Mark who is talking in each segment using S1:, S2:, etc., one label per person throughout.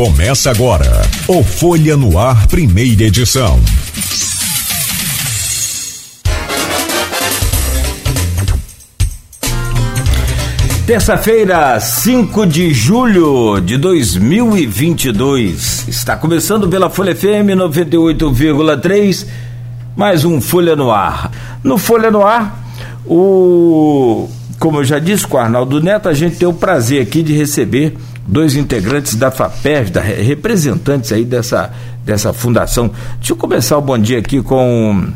S1: Começa agora o Folha no Ar, primeira edição.
S2: Terça-feira, 5 de julho de 2022. Está começando pela Folha FM 98,3. Mais um Folha no Ar. No Folha no Ar, o como eu já disse com o Arnaldo Neto, a gente tem o prazer aqui de receber dois integrantes da FAPES, da, representantes aí dessa, dessa fundação. Deixa eu começar o bom dia aqui com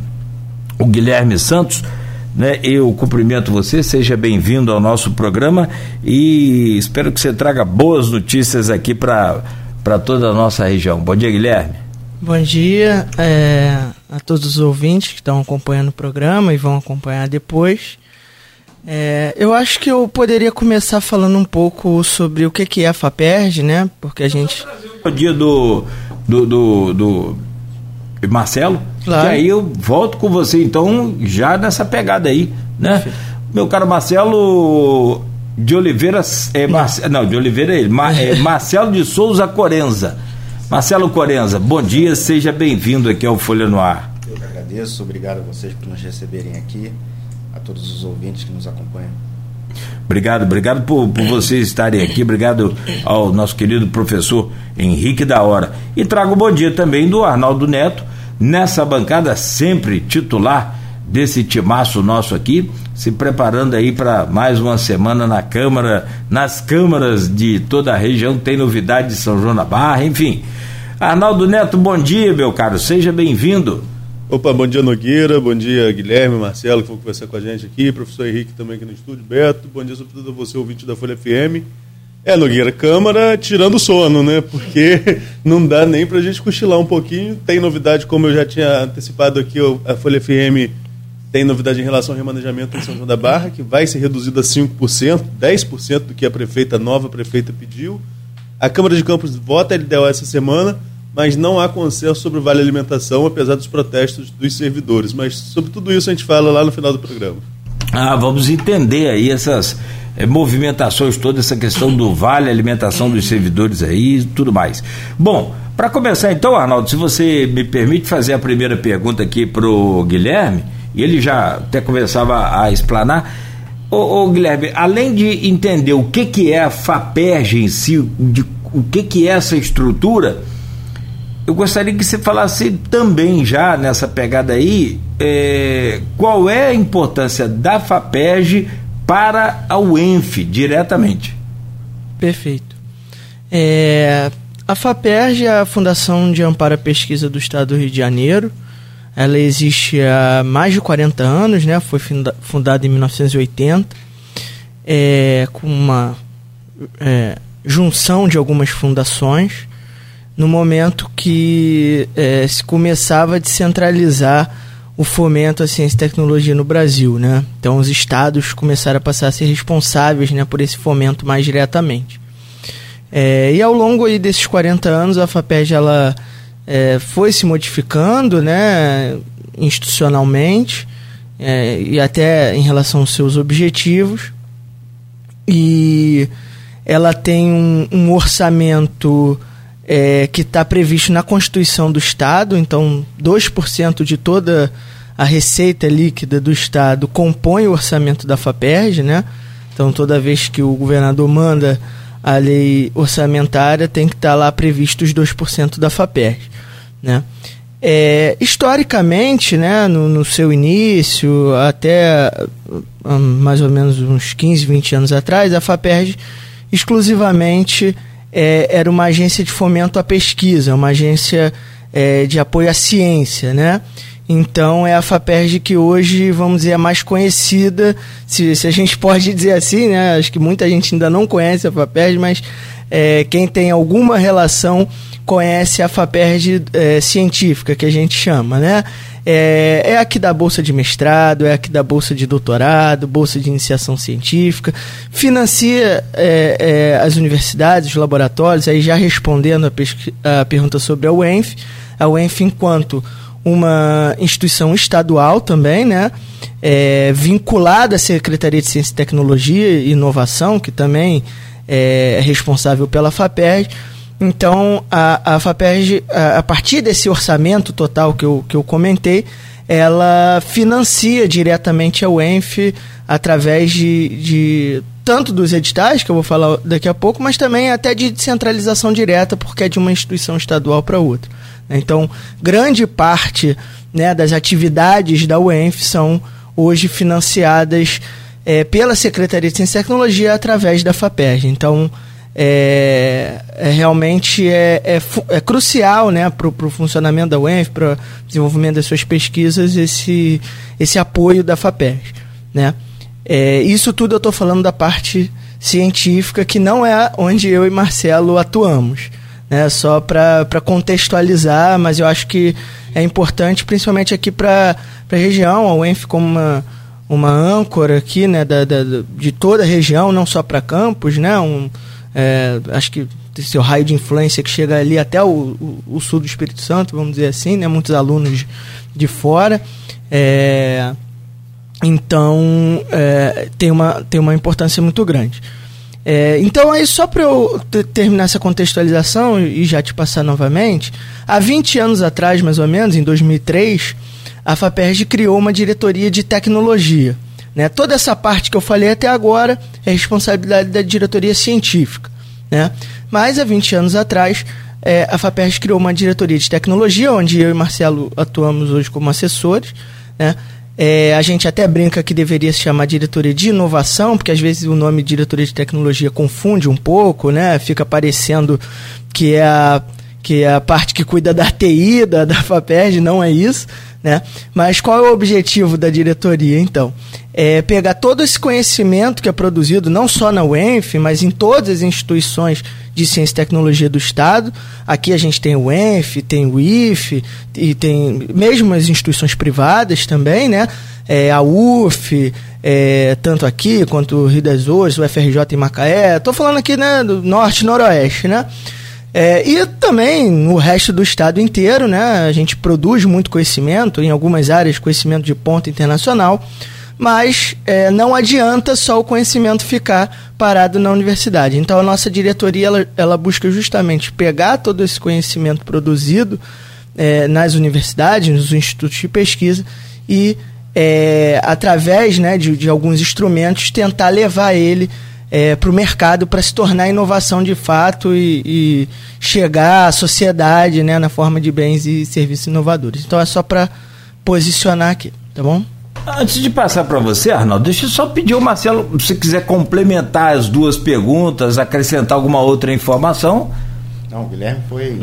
S2: o Guilherme Santos. Né? Eu cumprimento você, seja bem-vindo ao nosso programa e espero que você traga boas notícias aqui para toda a nossa região. Bom dia, Guilherme.
S3: Bom dia é, a todos os ouvintes que estão acompanhando o programa e vão acompanhar depois. É, eu acho que eu poderia começar falando um pouco sobre o que, que é a FAPERJ, né? Porque a gente.
S2: O dia do, do, do, do Marcelo, claro. e aí eu volto com você então já nessa pegada aí, né? Perfeito. Meu caro Marcelo de Oliveira, é, Marce, não, de Oliveira é ele, Mar, é Marcelo de Souza Corenza. Marcelo Corenza, bom dia, seja bem-vindo aqui ao Folha no Ar.
S4: Eu que agradeço, obrigado a vocês por nos receberem aqui a todos os ouvintes que nos acompanham.
S2: Obrigado, obrigado por, por vocês estarem aqui, obrigado ao nosso querido professor Henrique da Hora. E trago bom dia também do Arnaldo Neto, nessa bancada sempre titular desse timaço nosso aqui, se preparando aí para mais uma semana na Câmara, nas câmaras de toda a região, tem novidade de São João da Barra, enfim. Arnaldo Neto, bom dia, meu caro, seja bem-vindo.
S5: Opa, bom dia Nogueira, bom dia Guilherme, Marcelo, que vão conversar com a gente aqui, professor Henrique também aqui no estúdio, Beto, bom dia sobretudo a você, ouvinte da Folha FM. É, Nogueira, Câmara tirando sono, né? Porque não dá nem pra gente cochilar um pouquinho. Tem novidade, como eu já tinha antecipado aqui, a Folha FM tem novidade em relação ao remanejamento em São João da Barra, que vai ser reduzido a 5%, 10% do que a prefeita, a nova prefeita pediu. A Câmara de Campos vota a LDO essa semana mas não há consenso sobre o Vale Alimentação, apesar dos protestos dos servidores. Mas sobre tudo isso a gente fala lá no final do programa.
S2: Ah, vamos entender aí essas é, movimentações, toda essa questão do Vale Alimentação dos servidores aí e tudo mais. Bom, para começar então, Arnaldo, se você me permite fazer a primeira pergunta aqui para o Guilherme, e ele já até começava a explanar. Ô, ô, Guilherme, além de entender o que, que é a FAPERG em si, de, o que, que é essa estrutura, eu gostaria que você falasse também já nessa pegada aí é, qual é a importância da FAPEG para a UENF diretamente.
S3: Perfeito. É, a FAPERG é a Fundação de Amparo à Pesquisa do Estado do Rio de Janeiro. Ela existe há mais de 40 anos, né? foi fundada em 1980, é, com uma é, junção de algumas fundações no momento que é, se começava a descentralizar o fomento à ciência e tecnologia no Brasil, né? Então os estados começaram a passar a ser responsáveis, né, por esse fomento mais diretamente. É, e ao longo aí desses 40 anos a FAPEG ela é, foi se modificando, né, institucionalmente é, e até em relação aos seus objetivos e ela tem um, um orçamento é, que está previsto na Constituição do Estado, então 2% de toda a receita líquida do Estado compõe o orçamento da FAPERJ, né? Então toda vez que o governador manda a lei orçamentária tem que estar tá lá previsto os 2% da FAPERJ, né? É, historicamente, né, no, no, seu início, até um, mais ou menos uns 15, 20 anos atrás, a FAPERJ exclusivamente é, era uma agência de fomento à pesquisa, uma agência é, de apoio à ciência, né? Então é a FAPERJ que hoje, vamos dizer, é mais conhecida, se, se a gente pode dizer assim, né? Acho que muita gente ainda não conhece a FAPERJ, mas é, quem tem alguma relação conhece a FAPERJ é, científica, que a gente chama, né? É, é aqui da bolsa de mestrado, é aqui da bolsa de doutorado, bolsa de iniciação científica, financia é, é, as universidades, os laboratórios, aí já respondendo a, a pergunta sobre a UENF, a UENF enquanto uma instituição estadual também, né? É, vinculada à Secretaria de Ciência e Tecnologia e Inovação, que também é responsável pela FAPERJ, Então, a, a FAPERJ, a, a, partir desse orçamento total que eu, que eu comentei, ela financia diretamente a UENF através de, de tanto dos editais, que eu vou falar daqui a pouco, mas também até de descentralização direta, porque é de uma instituição estadual para outra. Então, grande parte né, das atividades da UENF são hoje financiadas é, pela Secretaria de Ciência e Tecnologia através da FAPERJ. Então, é, é realmente é, é, é, crucial né, para o funcionamento da UENF, para o desenvolvimento das suas pesquisas, esse, esse apoio da FAPERJ. Né? É, isso tudo eu estou falando da parte científica, que não é onde eu e Marcelo atuamos. Né? Só para contextualizar, mas eu acho que é importante, principalmente aqui para a região, a UENF como uma, uma âncora aqui né, da, da de toda a região, não só para Campos, né? Um, é, acho que seu raio de influência que chega ali até o, o, o, sul do Espírito Santo, vamos dizer assim, né? Muitos alunos de fora. É, então, é, tem, uma, tem uma importância muito grande. É, então, aí, só para eu terminar essa contextualização e já te passar novamente, há 20 anos atrás, mais ou menos, em 2003, a FAPERJ criou uma diretoria de tecnologia. Né? Toda essa parte que eu falei até agora é responsabilidade da diretoria científica. Né? Mas há 20 anos atrás, é, a FAPERJ criou uma diretoria de tecnologia, onde eu e Marcelo atuamos hoje como assessores. Né? É, a gente até brinca que deveria se chamar diretoria de inovação, porque às vezes o nome diretoria de tecnologia confunde um pouco, né? Fica parecendo que é a, que é a parte que cuida da TI, da, da FAPERJ, não é isso. Né? Mas qual é o objetivo da diretoria, então? É pegar todo esse conhecimento que é produzido não só na UENF, mas em todas as instituições de ciência e tecnologia do Estado. Aqui a gente tem o UENF, tem o IFE, e tem mesmo as instituições privadas também, né? É, a UF, é, tanto aqui quanto o Rio das Ostras, o FRJ em Macaé. Estou falando aqui né, do norte e noroeste, né? É, e também no resto do estado inteiro, né? A gente produz muito conhecimento, em algumas áreas, conhecimento de ponta internacional, mas é, não adianta só o conhecimento ficar parado na universidade. Então a nossa diretoria ela, ela busca justamente pegar todo esse conhecimento produzido é, nas universidades, nos institutos de pesquisa e é, através né, de, de alguns instrumentos tentar levar ele é, para o mercado para se tornar inovação de fato e, e, chegar à sociedade né, na forma de bens e serviços inovadores. Então é só para posicionar aqui, tá bom?
S2: Antes de passar para você, Arnaldo, deixa eu só pedir ao Marcelo, se quiser complementar as duas perguntas, acrescentar alguma outra informação.
S4: Não, o Guilherme foi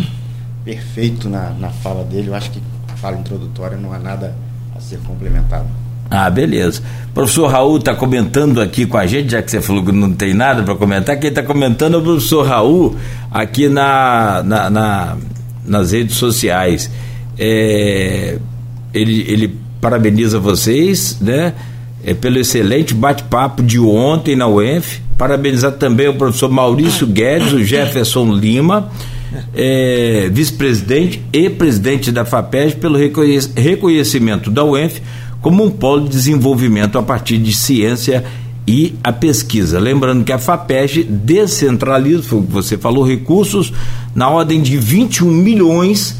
S4: perfeito na, na fala dele. Eu acho que a fala introdutória não há nada a ser complementado.
S2: Ah, beleza. O professor Raul está comentando aqui com a gente, já que você falou que não tem nada para comentar. Quem está comentando é o professor Raul aqui na, na, na nas redes sociais. É, ele, ele parabeniza vocês, né? É, pelo excelente bate-papo de ontem na UENF. Parabenizar também o professor Maurício Guedes, o Jefferson Lima, é, vice-presidente e presidente da FAPES, pelo reconhecimento da UENF como um polo de desenvolvimento a partir de ciência e a pesquisa. Lembrando que a FAPEG descentraliza, foi o que você falou, recursos na ordem de 21 milhões,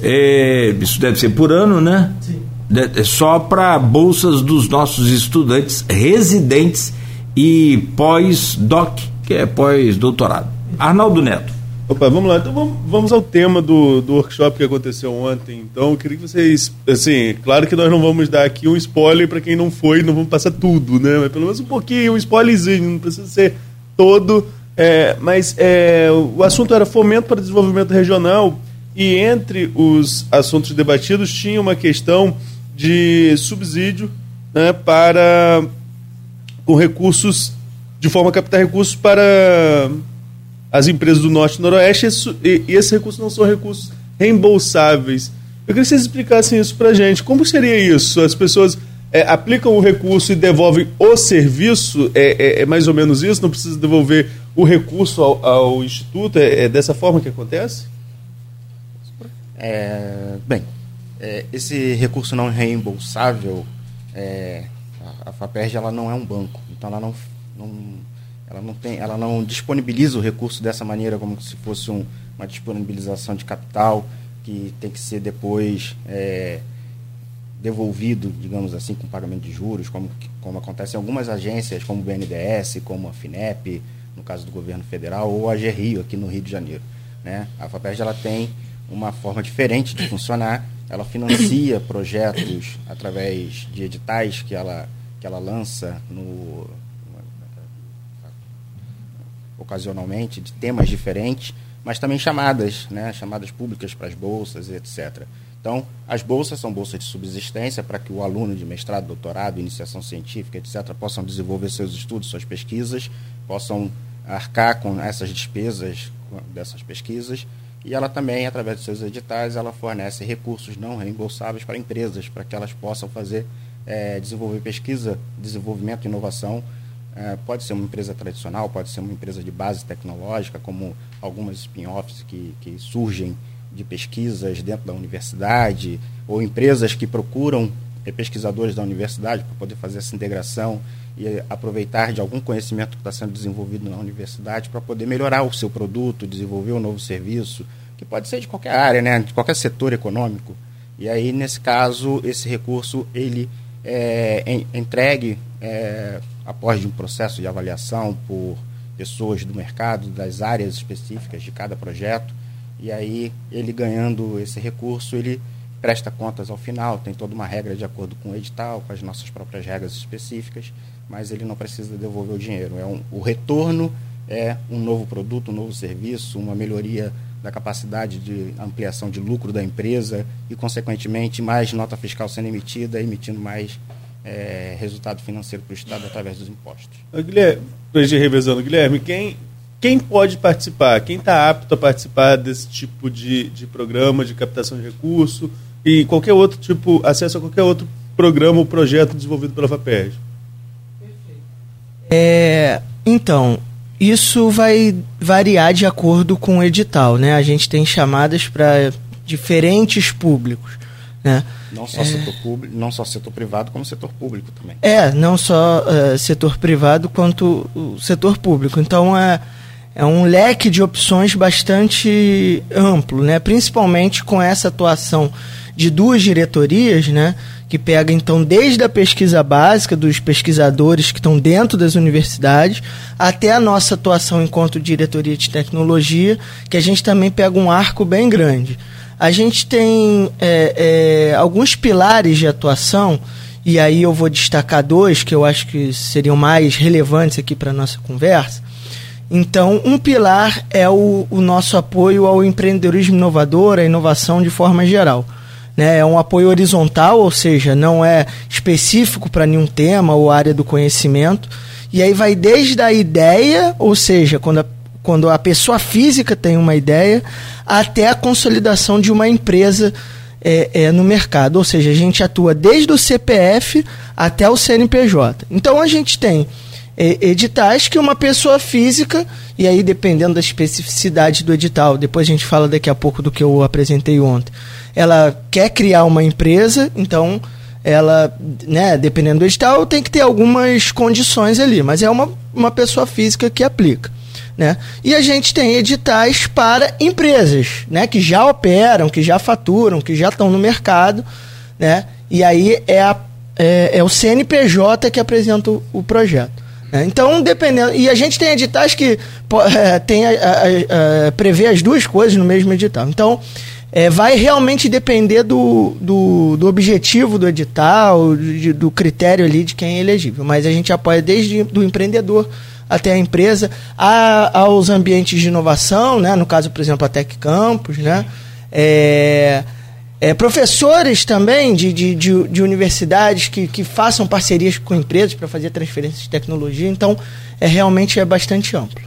S2: é, isso deve ser por ano, né? Sim. De, só para bolsas dos nossos estudantes residentes e pós-doc, que é pós-doutorado. Arnaldo Neto.
S5: Opa, vamos lá. Então vamos, vamos ao tema do, do workshop que aconteceu ontem. Então, eu queria que vocês. Assim, claro que nós não vamos dar aqui um spoiler para quem não foi, não vamos passar tudo, né? Mas pelo menos um pouquinho, um spoilerzinho, não precisa ser todo. É, mas é, o assunto era fomento para desenvolvimento regional e entre os assuntos debatidos tinha uma questão de subsídio né, para com recursos de forma a captar recursos para as empresas do Norte e Noroeste e, esses recursos não são recursos reembolsáveis. Eu queria que vocês explicassem isso para a gente. Como seria isso? As pessoas é, aplicam o recurso e devolvem o serviço? É, é, é, mais ou menos isso? Não precisa devolver o recurso ao, ao Instituto? É, é, dessa forma que acontece?
S4: É, bem, é, esse recurso não reembolsável, a, a FAPERJ ela não é um banco, então ela não, não ela não, tem, ela não disponibiliza o recurso dessa maneira, como se fosse um, uma disponibilização de capital que tem que ser depois é, devolvido, digamos assim, com pagamento de juros, como, como acontece em algumas agências, como o BNDES, como a FINEP, no caso do governo federal, ou a GRIO, aqui no Rio de Janeiro. Né? A FAPERJ ela tem uma forma diferente de funcionar, ela financia projetos através de editais que ela, que ela lança no, ocasionalmente, de temas diferentes, mas também chamadas, né, chamadas públicas para as bolsas, etc. Então, as bolsas são bolsas de subsistência para que o aluno de mestrado, doutorado, iniciação científica, etc., possam desenvolver seus estudos, suas pesquisas, possam arcar com essas despesas dessas pesquisas. E ela também, através de seus editais, ela fornece recursos não reembolsáveis para empresas, para que elas possam fazer, é, desenvolver pesquisa, desenvolvimento inovação. É, pode ser uma empresa tradicional, pode ser uma empresa de base tecnológica, como algumas spin-offs que, que surgem de pesquisas dentro da universidade, ou empresas que procuram pesquisadores da universidade para poder fazer essa integração e aproveitar de algum conhecimento que está sendo desenvolvido na universidade para poder melhorar o seu produto, desenvolver um novo serviço, que pode ser de qualquer área, né, de qualquer setor econômico. E aí, nesse caso, esse recurso ele é entregue é, após um processo de avaliação por pessoas do mercado, das áreas específicas de cada projeto, e aí ele ganhando esse recurso, ele presta contas ao final, tem toda uma regra de acordo com o edital, com as nossas próprias regras específicas, mas ele não precisa devolver o dinheiro. É um, o retorno é um novo produto, um novo serviço, uma melhoria da capacidade de ampliação de lucro da empresa e, consequentemente, mais nota fiscal sendo emitida, emitindo mais é, resultado financeiro para o Estado através dos impostos.
S5: Guilherme, revezando, Guilherme, quem, quem pode participar? Quem está apto a participar desse tipo de, de programa de captação de recurso e qualquer outro tipo, acesso a qualquer outro programa ou projeto desenvolvido pela FAPERJ?
S3: É, então, isso vai variar de acordo com o edital, né? A gente tem chamadas para diferentes públicos, né?
S4: Não só, é... setor público, não só setor privado, como setor público também.
S3: É, não só uh, setor privado quanto o setor público. Então é, é um leque de opções bastante amplo, né? principalmente com essa atuação de duas diretorias, né? que pega então desde a pesquisa básica dos pesquisadores que estão dentro das universidades até a nossa atuação enquanto diretoria de tecnologia, que a gente também pega um arco bem grande a gente tem é, é, alguns pilares de atuação, e aí eu vou destacar dois que eu acho que seriam mais relevantes aqui para a nossa conversa. Então, um pilar é o, o, nosso apoio ao empreendedorismo inovador, à inovação de forma geral. Né? É um apoio horizontal, ou seja, não é específico para nenhum tema ou área do conhecimento. E aí vai desde a ideia, ou seja, quando a quando a pessoa física tem uma ideia, até a consolidação de uma empresa é, é, no mercado. Ou seja, a gente atua desde o CPF até o CNPJ. Então a gente tem é, editais que uma pessoa física, e aí dependendo da especificidade do edital, depois a gente fala daqui a pouco do que eu apresentei ontem, ela quer criar uma empresa, então ela, né, dependendo do edital, tem que ter algumas condições ali, mas é uma, uma pessoa física que aplica. Né? E a gente tem editais para empresas né? que já operam, que já faturam, que já estão no mercado. Né? E aí é, a, é, é o CNPJ que apresenta o, o projeto. Né? Então, dependendo. E a gente tem editais que é, tem a, a, a, prevê as duas coisas no mesmo edital. Então, é, vai realmente depender do, do, do objetivo do edital, do, do critério ali de quem é elegível. Mas a gente apoia desde do empreendedor até a empresa, a, aos ambientes de inovação, né? no caso, por exemplo, a Tech Campus, né? É, é, professores também de, de, de, de, universidades que, que façam parcerias com empresas para fazer transferência de tecnologia. Então, é realmente é bastante amplo.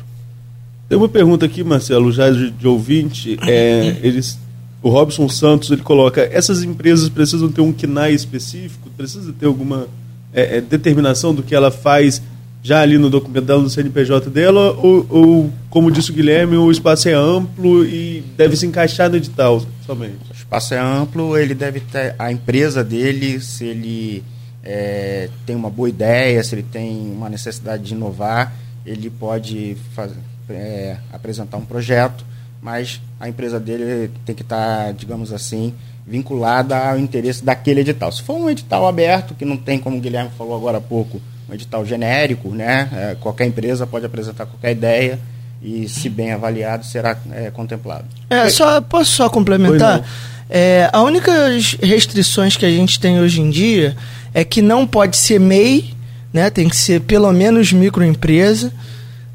S5: Tem uma pergunta aqui, Marcelo, já de, de ouvinte. É, eles, o Robson Santos ele coloca: essas empresas precisam ter um KNAI específico? Precisa ter alguma é, é determinação do que ela faz já ali no documento dela, no CNPJ dela, ou, ou, como disse o Guilherme, o espaço é amplo e deve se encaixar no edital somente?
S4: O espaço é amplo, ele deve ter a empresa dele, se ele é, tem uma boa ideia, se ele tem uma necessidade de inovar, ele pode é, apresentar um projeto, mas a empresa dele tem que estar, tá, digamos assim, vinculada ao interesse daquele edital. Se for um edital aberto, que não tem, como o Guilherme falou agora há pouco, um edital genérico, né? É, qualquer empresa pode apresentar qualquer ideia e, se bem avaliado, será é, contemplado.
S3: É, só, posso só complementar? É, a única restrições que a gente tem hoje em dia é que não pode ser MEI, né? tem que ser pelo menos microempresa.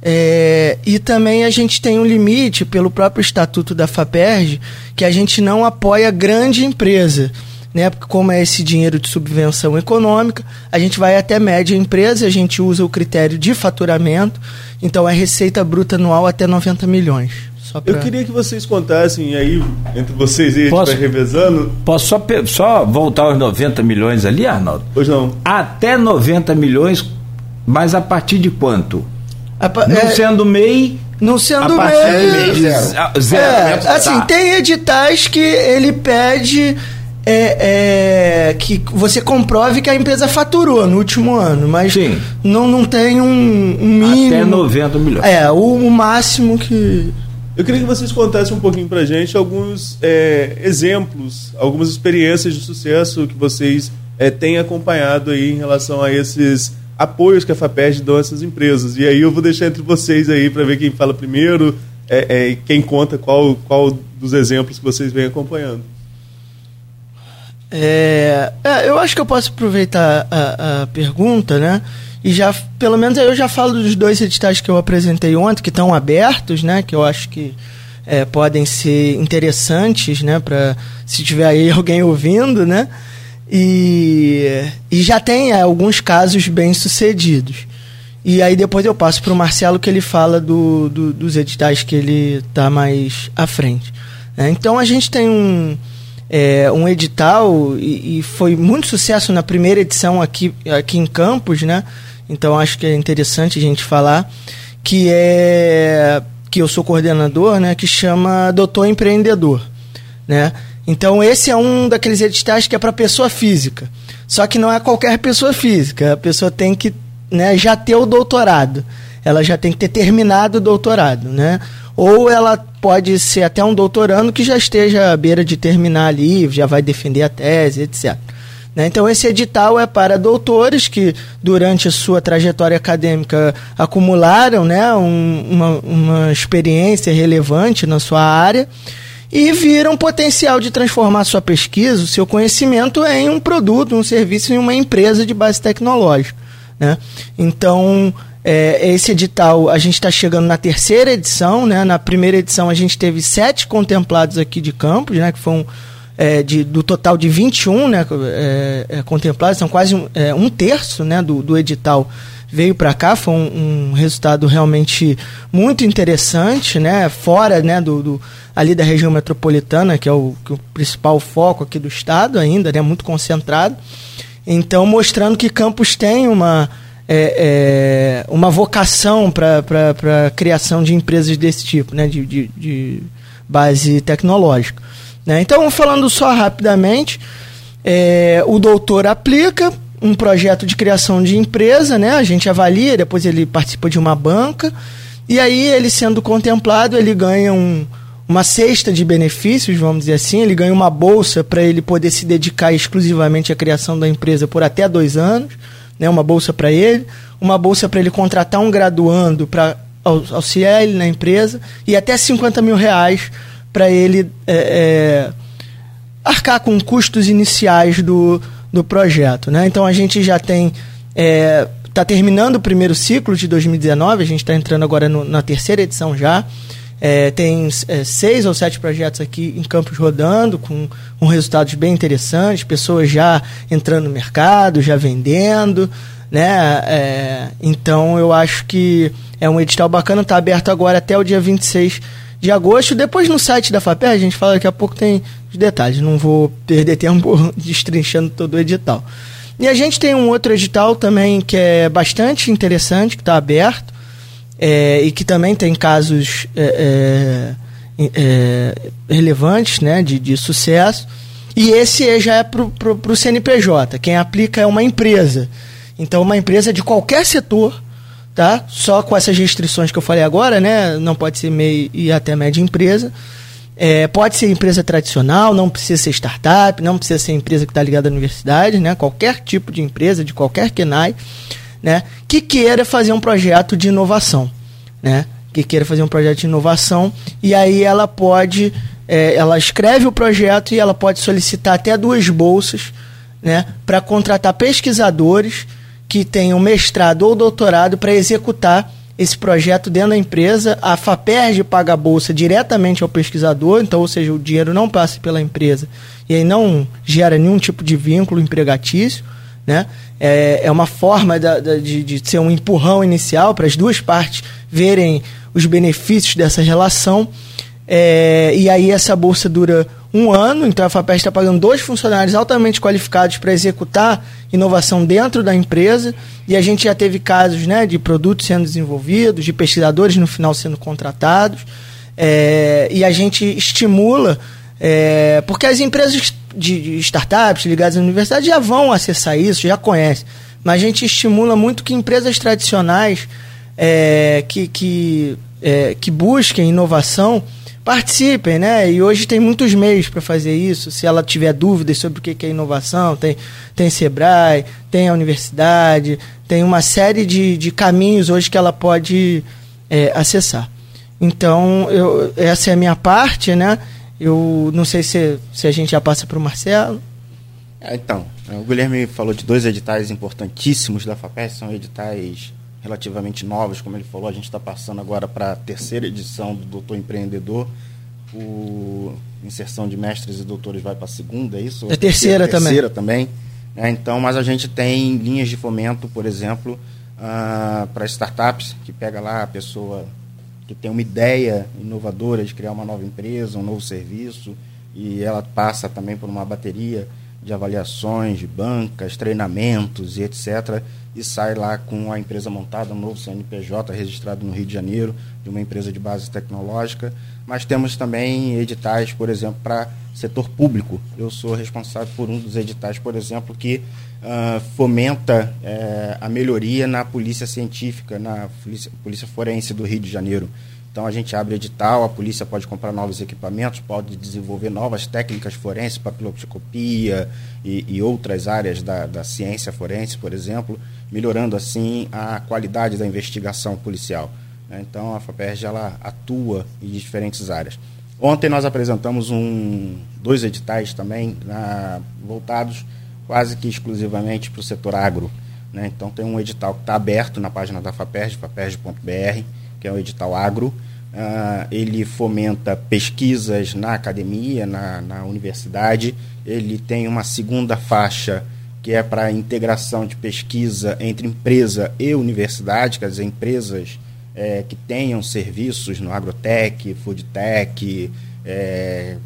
S3: É, e também a gente tem um limite pelo próprio estatuto da FAPERJ que a gente não apoia grande empresa né? Porque como é esse dinheiro de subvenção econômica, a gente vai até média empresa, a gente usa o critério de faturamento, então é receita bruta anual até 90 milhões.
S5: Pra... Eu queria que vocês contassem aí, entre vocês aí, posso, a gente vai revezando.
S2: Posso só, só voltar aos 90 milhões ali, Arnaldo?
S5: Pois não.
S2: Até 90 milhões, mas a partir de quanto? A, não é, sendo MEI,
S3: não sendo MEI, MEI zero. zero. É, assim, tá. tem editais que ele pede é, é, que você comprove que a empresa faturou no último ano, mas Sim. Não, não tem um, um mínimo.
S2: Até 90 milhões.
S3: É, o, o, máximo que.
S5: Eu queria que vocês contassem um pouquinho pra gente alguns é, exemplos, algumas experiências de sucesso que vocês é, têm acompanhado aí em relação a esses apoios que a FAPESD dão a essas empresas. E aí eu vou deixar entre vocês aí para ver quem fala primeiro, é, é, quem conta qual, qual dos exemplos que vocês vêm acompanhando.
S3: É, é, eu acho que eu posso aproveitar a, a, pergunta, né? E já, pelo menos eu já falo dos dois editais que eu apresentei ontem, que estão abertos, né? Que eu acho que é, podem ser interessantes, né? Para se tiver aí alguém ouvindo, né? E, e já tem é, alguns casos bem sucedidos. E aí depois eu passo para o Marcelo que ele fala do, do, dos editais que ele está mais à frente. Né? Então a gente tem um, é, um edital e, e, foi muito sucesso na primeira edição aqui, aqui em Campos, né? Então acho que é interessante a gente falar que é que eu sou coordenador, né? Que chama Doutor Empreendedor, né? Então esse é um daqueles editais que é para pessoa física. Só que não é qualquer pessoa física. A pessoa tem que né, já ter o doutorado. Ela já tem que ter terminado o doutorado, né? Ou ela pode ser até um doutorando que já esteja à beira de terminar ali, já vai defender a tese, etc. Né? Então, esse edital é para doutores que, durante a sua trajetória acadêmica, acumularam né, um, uma, uma experiência relevante na sua área e viram potencial de transformar sua pesquisa, o seu conhecimento, em um produto, um serviço, em uma empresa de base tecnológica. Né? Então, é, esse edital, a gente está chegando na terceira edição, né? Na primeira edição a gente teve sete contemplados aqui de campos, né? Que foram é, de, do total de 21 né, é, é, contemplados, são quase um, é, um terço né, do, do edital veio para cá, foi um, um, resultado realmente muito interessante, né, fora né, do, do, ali da região metropolitana, que é o, que é o principal foco aqui do estado ainda, né, muito concentrado. Então, mostrando que Campos tem uma é, é, uma vocação para a criação de empresas desse tipo, né, de, de, de base tecnológica. Né? Então, falando só rapidamente, é, o doutor aplica um projeto de criação de empresa, né? a gente avalia, depois ele participa de uma banca, e aí ele sendo contemplado, ele ganha um, uma cesta de benefícios, vamos dizer assim, ele ganha uma bolsa para ele poder se dedicar exclusivamente à criação da empresa por até dois anos né, uma bolsa para ele, uma bolsa para ele contratar um graduando para auxiliar ele na empresa e até 50 mil reais para ele é, é, arcar com custos iniciais do, do projeto. Né? Então a gente já tem. Está é, terminando o primeiro ciclo de 2019, a gente está entrando agora no, na terceira edição já. É, tem é, seis ou sete projetos aqui em Campos rodando, com, com resultados bem interessantes, pessoas já entrando no mercado, já vendendo. Né? É, então eu acho que é um edital bacana, está aberto agora até o dia 26 de agosto. Depois no site da FAPER, a gente fala daqui a pouco tem os detalhes, não vou perder tempo destrinchando todo o edital. E a gente tem um outro edital também que é bastante interessante, que está aberto, é, e que também tem casos é, é, é, relevantes né, de, de sucesso. E esse já é para o CNPJ. Quem aplica é uma empresa. Então, uma empresa de qualquer setor, tá? Só com essas restrições que eu falei agora, né? Não pode ser MEI e até média empresa. É, pode ser empresa tradicional, não precisa ser startup, não precisa ser empresa que está ligada à universidade, né? Qualquer tipo de empresa, de qualquer KENAI, né? Que queira fazer um projeto de inovação, né? Que queira fazer um projeto de inovação e aí ela pode, é, ela escreve o projeto e ela pode solicitar até duas bolsas, né? Para contratar pesquisadores que tenham mestrado ou doutorado para executar esse projeto dentro da empresa. A FAPERJ paga a bolsa diretamente ao pesquisador, então, ou seja, o dinheiro não passa pela empresa e aí não gera nenhum tipo de vínculo empregatício. Né? É, é uma forma da, da, de, de ser um empurrão inicial para as duas partes verem os benefícios dessa relação. É, e aí essa bolsa dura um ano, então a FAPESP está pagando dois funcionários altamente qualificados para executar inovação dentro da empresa, e a gente já teve casos né, de produtos sendo desenvolvidos, de pesquisadores no final sendo contratados, é, e a gente estimula, é, porque as empresas de, de startups ligadas à universidade já vão acessar isso, já conhecem, mas a gente estimula muito que empresas tradicionais é, que, que, é, que busquem inovação participem, né? E hoje tem muitos meios para fazer isso. Se ela tiver dúvidas sobre o que é inovação, tem, tem Sebrae, tem a universidade, tem uma série de, de caminhos hoje que ela pode é, acessar. Então, eu, essa é a minha parte, né? Eu não sei se, se a gente já passa para o Marcelo.
S4: É, então, o Guilherme falou de dois editais importantíssimos da FAPES, são editais relativamente novos, como ele falou, a gente está passando agora para a terceira edição do Doutor Empreendedor. O inserção de mestres e doutores vai para a segunda, é isso?
S3: É terceira,
S4: terceira
S3: também.
S4: também. É, então, mas a gente tem linhas de fomento, por exemplo, uh, para startups, que pega lá a pessoa que tem uma ideia inovadora de criar uma nova empresa, um novo serviço, e ela passa também por uma bateria de avaliações de bancas, treinamentos e etc e sai lá com a empresa montada, um novo CNPJ registrado no Rio de Janeiro, de uma empresa de base tecnológica. Mas temos também editais, por exemplo, para setor público. Eu sou responsável por um dos editais, por exemplo, que uh, fomenta uh, a melhoria na polícia científica, na polícia, polícia forense do Rio de Janeiro. Então a gente abre edital, a polícia pode comprar novos equipamentos, pode desenvolver novas técnicas forenses, papiloscopia e, e outras áreas da, da ciência forense, por exemplo melhorando assim a qualidade da investigação policial. Né? Então a FAPERJ ela atua em diferentes áreas. Ontem nós apresentamos um, dois editais também na, voltados quase que exclusivamente para o setor agro. Né? Então tem um edital que está aberto na página da FAPERJ, faperj.br, que é o edital agro. Uh, ele fomenta pesquisas na academia, na, na universidade. Ele tem uma segunda faixa que é para a integração de pesquisa entre empresa e universidade, quer dizer, empresas é, que tenham serviços no agrotech, foodtech, é,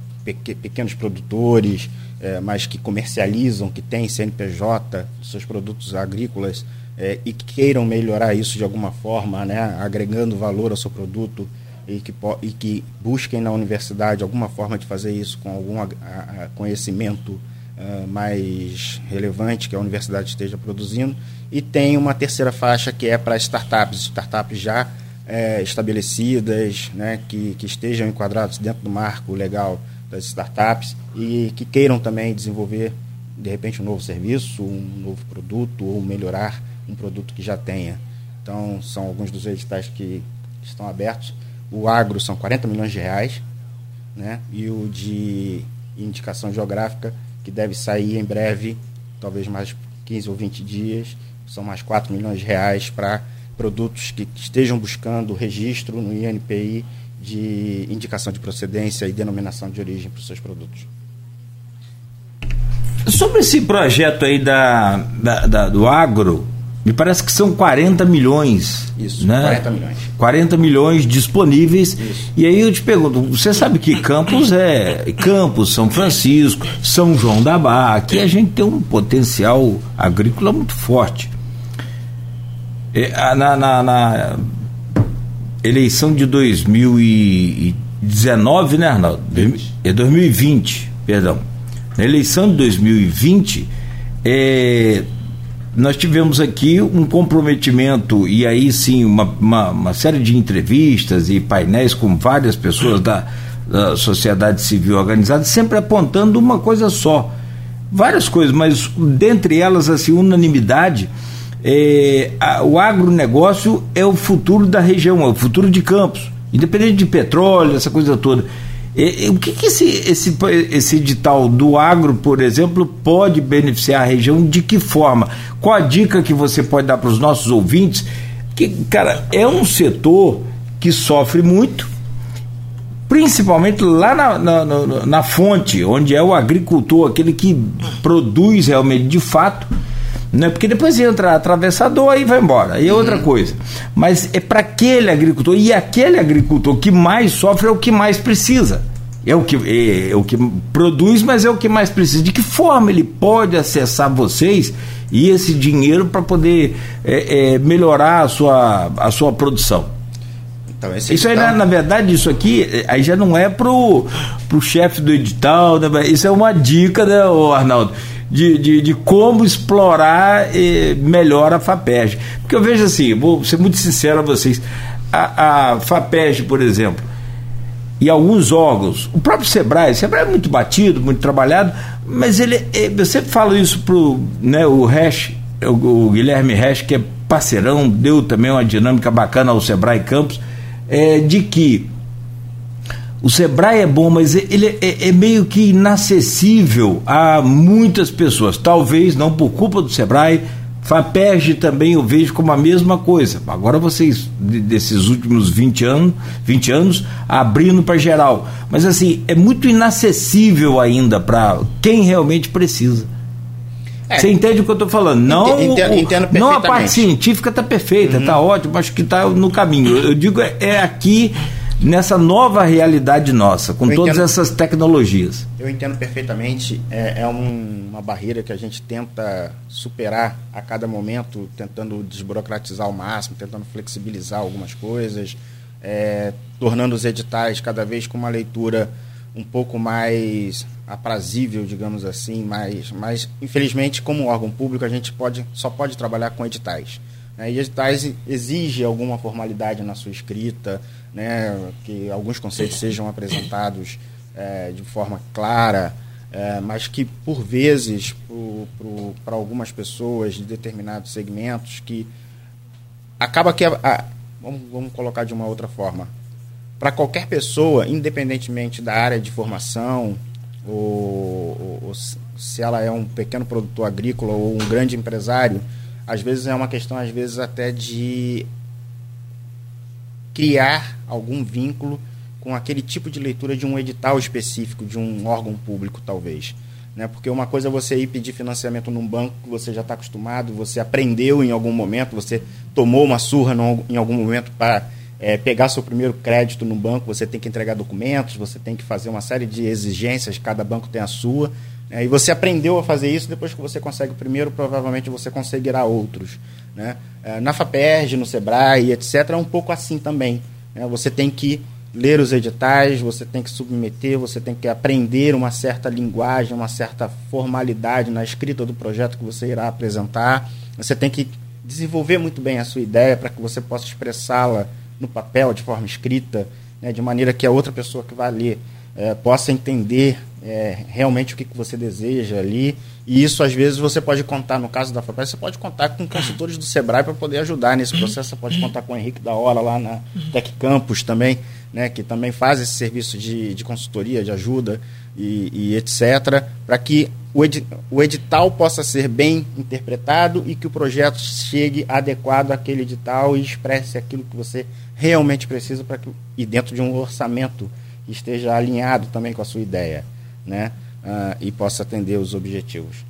S4: pequenos produtores, é, mas que comercializam, que têm CNPJ, seus produtos agrícolas, é, e que queiram melhorar isso de alguma forma, né, agregando valor ao seu produto e que, e que busquem na universidade alguma forma de fazer isso com algum conhecimento uh, mais relevante que a universidade esteja produzindo. E tem uma terceira faixa que é para startups, startups já é, estabelecidas, né, que, que estejam enquadrados dentro do marco legal das startups e que queiram também desenvolver, de repente, um novo serviço, um novo produto ou melhorar um produto que já tenha. Então, são alguns dos editais que estão abertos. O agro são 40 milhões de reais, né? e o de indicação geográfica que deve sair em breve, talvez mais 15 ou 20 dias. São mais 4 milhões de reais para produtos que estejam buscando registro no INPI de indicação de procedência e denominação de origem para os seus produtos.
S2: Sobre esse projeto aí da, da, da do agro, me parece que são 40 milhões.
S4: Isso,
S2: né?
S4: 40 milhões.
S2: 40 milhões disponíveis. Isso. E aí eu te pergunto, você sabe que Campos é Campos, São Francisco, São João da Barra, aqui a gente tem um potencial agrícola muito forte. Na, na, na eleição de 2019, né, Arnaldo? É 2020, perdão. Na eleição de 2020, é, nós tivemos aqui um comprometimento e aí sim uma, uma, uma série de entrevistas e painéis com várias pessoas da, da sociedade civil organizada, sempre apontando uma coisa só. Várias coisas, mas dentre elas, assim, unanimidade, é, a, o agronegócio é o futuro da região, é o futuro de Campos, independente de petróleo, essa coisa toda. E, e, o que, que esse, esse, esse edital do agro, por exemplo, pode beneficiar a região? De que forma? Qual a dica que você pode dar para os nossos ouvintes? Que, cara, é um setor que sofre muito, principalmente lá na, na, na, na fonte, onde é o agricultor, aquele que produz realmente de fato né? Porque depois entra atravessador e vai embora, aí é outra uhum. coisa. Mas é para aquele agricultor, e aquele agricultor que mais sofre é o que mais precisa. É o que, é, é o que produz, mas é o que mais precisa. De que forma ele pode acessar vocês e esse dinheiro para poder é, é, melhorar a sua, a sua produção? Então, isso aí, na, na, verdade, isso aqui é, aí já não é pro, pro chefe do edital, né? isso é uma dica, né, Arnaldo? de, de, de como explorar eh, melhor a FAPERJ. Porque eu vejo assim, vou ser muito sincero a vocês, a, a FAPERJ, por exemplo, e alguns órgãos, o próprio Sebrae, o Sebrae é muito batido, muito trabalhado, mas ele, eh, eu sempre falo isso pro né, o Resch, o, o Guilherme Resch, que é parceirão, deu também uma dinâmica bacana ao Sebrae Campos, é, de que o Sebrae é bom, mas ele é, é, meio que inacessível a muitas pessoas. Talvez não por culpa do Sebrae. FAPERJ também eu vejo como a mesma coisa. Agora vocês, desses últimos 20 anos, 20 anos abrindo para geral. Mas assim, é muito inacessível ainda para quem realmente precisa. É, Você entende o que eu estou falando? Não, entendo, entendo não a parte científica está perfeita, está uhum. ótimo, acho que está no caminho. Eu digo é, é aqui nessa nova realidade nossa, com eu todas entendo, essas tecnologias?
S4: Eu entendo perfeitamente. É, é um, uma barreira que a gente tenta superar a cada momento, tentando desburocratizar ao máximo, tentando flexibilizar algumas coisas, é, tornando os editais cada vez com uma leitura um pouco mais aprazível, digamos assim, mas, mas infelizmente como órgão público a gente pode, só pode trabalhar com editais. Né? E editais exige alguma formalidade na sua escrita, né, que alguns conceitos sejam apresentados é, de forma clara, é, mas que por vezes para algumas pessoas de determinados segmentos que acaba que a, a, vamos, vamos colocar de uma outra forma para qualquer pessoa, independentemente da área de formação ou, ou, se ela é um pequeno produtor agrícola ou um grande empresário, às vezes é uma questão às vezes até de criar algum vínculo com aquele tipo de leitura de um edital específico, de um órgão público, talvez. Né? Porque uma coisa é você ir pedir financiamento num banco que você já está acostumado, você aprendeu em algum momento, você tomou uma surra em algum momento para é, pegar seu primeiro crédito no banco, você tem que entregar documentos, você tem que fazer uma série de exigências, cada banco tem a sua. Né? E você aprendeu a fazer isso, depois que você consegue o primeiro, provavelmente você conseguirá outros. Né? É, na FAPERJ, no SEBRAE, etc., é um pouco assim também. Né? Você tem que ler os editais, você tem que submeter, você tem que aprender uma certa linguagem, uma certa formalidade na escrita do projeto que você irá apresentar. Você tem que desenvolver muito bem a sua ideia para que você possa expressá-la no papel, de forma escrita, né? de maneira que a outra pessoa que vai ler é, possa entender é, realmente o que, que você deseja ali. E isso, às vezes, você pode contar, no caso da FAPES, você pode contar com consultores do Sebrae para poder ajudar nesse processo. Você pode contar com o Henrique da Hora lá na Tec Campus também, né, que também faz esse serviço de, de consultoria, de ajuda e, e etc., para que o, o edital possa ser bem interpretado e que o projeto chegue adequado àquele edital e expresse aquilo que você realmente precisa para que, e dentro de um orçamento esteja alinhado também com a sua ideia, né? Uh, e possa atender os objetivos.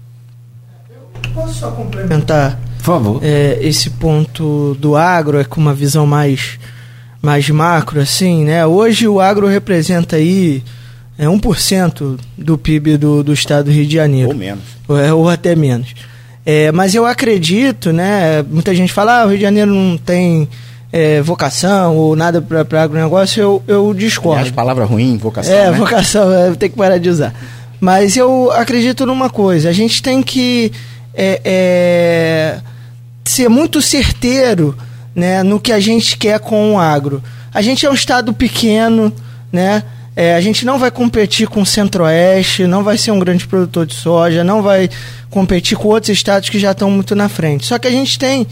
S3: Posso só complementar? Por favor. É, esse ponto do agro é com uma visão mais, mais macro, assim, né? Hoje o agro representa aí é 1% do PIB do, do estado do Rio de Janeiro.
S4: Ou menos.
S3: Ou, é, ou até menos. É, mas eu acredito, né? Muita gente fala, ah, o Rio de Janeiro não tem é, vocação ou nada para agronegócio, eu, eu discordo. Aliás,
S4: palavra ruim, vocação.
S3: É, né? vocação, é, tem que parar de usar. Mas eu acredito numa coisa: a gente tem que é, é, ser muito certeiro né, no que a gente quer com o agro. A gente é um estado pequeno, né? É, a gente não vai competir com o Centro-Oeste, não vai ser um grande produtor de soja, não vai competir com outros estados que já estão muito na frente. Só que a gente tem.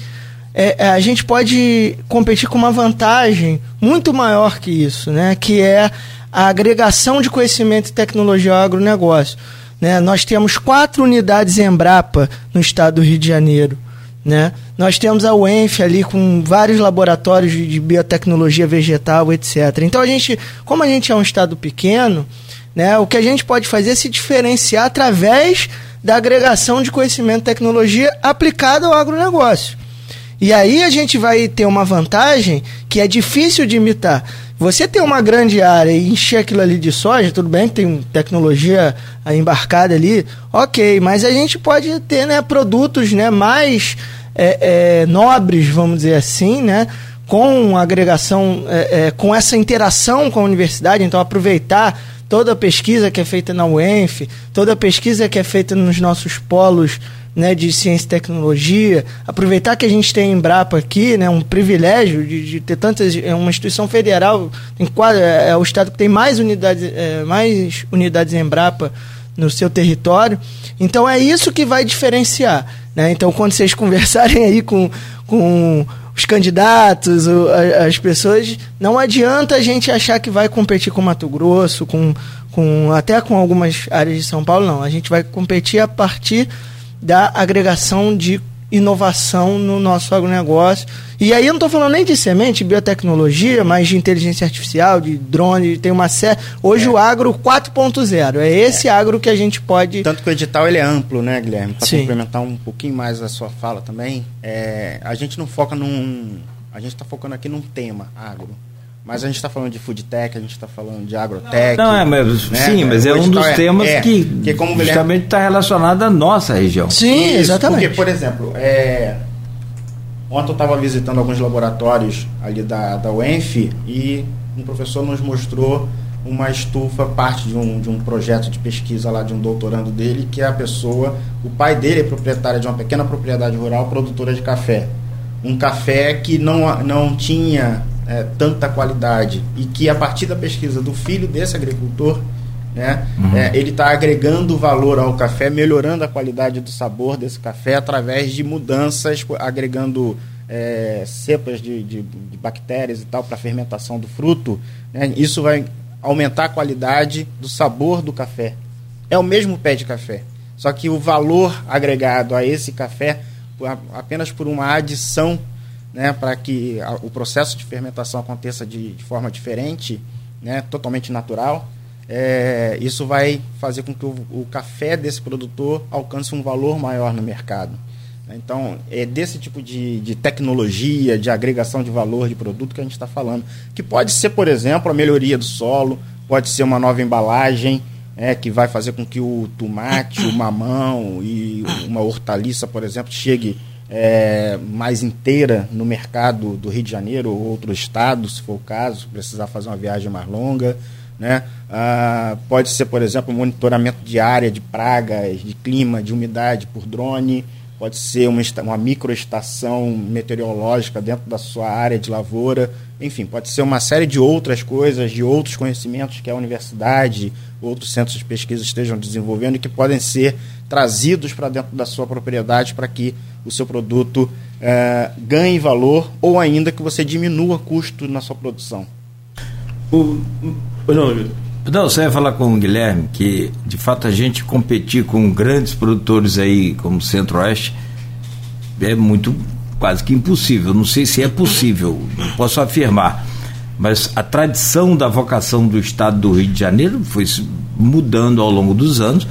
S3: É, é, a gente pode competir com uma vantagem muito maior que isso, né? que é a agregação de conhecimento e tecnologia ao agronegócio. Né? Nós temos quatro unidades Embrapa no estado do Rio de Janeiro. Né? Nós temos a UENF ali com vários laboratórios de biotecnologia vegetal, etc. Então a gente, como a gente é um estado pequeno, né, o que a gente pode fazer é se diferenciar através da agregação de conhecimento e tecnologia aplicada ao agronegócio. E aí a gente vai ter uma vantagem que é difícil de imitar. Você tem uma grande área e encher aquilo ali de soja, tudo bem tem tecnologia embarcada ali, ok, mas a gente pode ter né, produtos né, mais é, é, nobres, vamos dizer assim, né, com agregação, é, é com essa interação com a universidade, então aproveitar toda a pesquisa que é feita na UENF, toda a pesquisa que é feita nos nossos polos né, de ciência e tecnologia, aproveitar que a gente tem a Embrapa aqui, né, um privilégio de, de ter tantas, é uma instituição federal, tem é, é o estado que tem mais unidades, é, mais unidades Embrapa no seu território. Então é isso que vai diferenciar. Né? Então quando vocês conversarem aí com, com os candidatos, as pessoas, não adianta a gente achar que vai competir com Mato Grosso, com, com até com algumas áreas de São Paulo, não. A gente vai competir a partir da agregação de inovação no nosso agronegócio. E aí eu não estou falando nem de semente, biotecnologia, mas de inteligência artificial, de drone, tem uma série. Hoje é. o agro 4.0, é esse é. agro que a gente pode.
S4: Tanto que o edital ele é amplo, né, Guilherme? Para complementar um pouquinho mais a sua fala também, é, a gente não foca num. A gente está focando aqui num tema, agro. Mas a gente está falando de food tech, a gente está falando de agrotech.
S2: Não, é, mas, né? sim, mas é um dos é, temas é, que, que como justamente está relacionado à nossa região.
S3: Sim, Isso, exatamente.
S4: Porque, por exemplo, é, ontem eu estava visitando alguns laboratórios ali da, da UENF e um professor nos mostrou uma estufa, parte de um, de um projeto de pesquisa lá de um doutorando dele, que é a pessoa, o pai dele é proprietário de uma pequena propriedade rural produtora de café. Um café que não, não tinha é, tanta qualidade e que a partir da pesquisa do filho desse agricultor né, uhum. é, ele está agregando valor ao café, melhorando a qualidade do sabor desse café através de mudanças, agregando é, cepas de, de, de, bactérias e tal para fermentação do fruto. Né, isso vai aumentar a qualidade do sabor do café. É o mesmo pé de café, só que o valor agregado a esse café apenas por uma adição né, para que a, o processo de fermentação aconteça de, de forma diferente, né, totalmente natural, é, isso vai fazer com que o, o, café desse produtor alcance um valor maior no mercado. Então, é desse tipo de, de tecnologia, de agregação de valor de produto que a gente está falando. Que pode ser, por exemplo, a melhoria do solo, pode ser uma nova embalagem, é, que vai fazer com que o tomate, o mamão e uma hortaliça, por exemplo, chegue é, mais inteira no mercado do Rio de Janeiro ou outro estado, se for o caso, precisar fazer uma viagem mais longa. Né? Ah, pode ser, por exemplo, monitoramento de área de pragas, de clima, de umidade por drone. Pode ser uma, uma microestação meteorológica dentro da sua área de lavoura. Enfim, pode ser uma série de outras coisas, de outros conhecimentos que a universidade, outros centros de pesquisa estejam desenvolvendo e que podem ser trazidos para dentro da sua propriedade para que o seu produto é, ganhe valor ou ainda que você diminua custo na sua produção.
S2: O, não, não, você vai falar com o Guilherme que de fato a gente competir com grandes produtores aí como Centro-Oeste é muito quase que impossível. Não sei se é possível, não posso afirmar. Mas a tradição da vocação do estado do Rio de Janeiro foi mudando ao longo dos anos.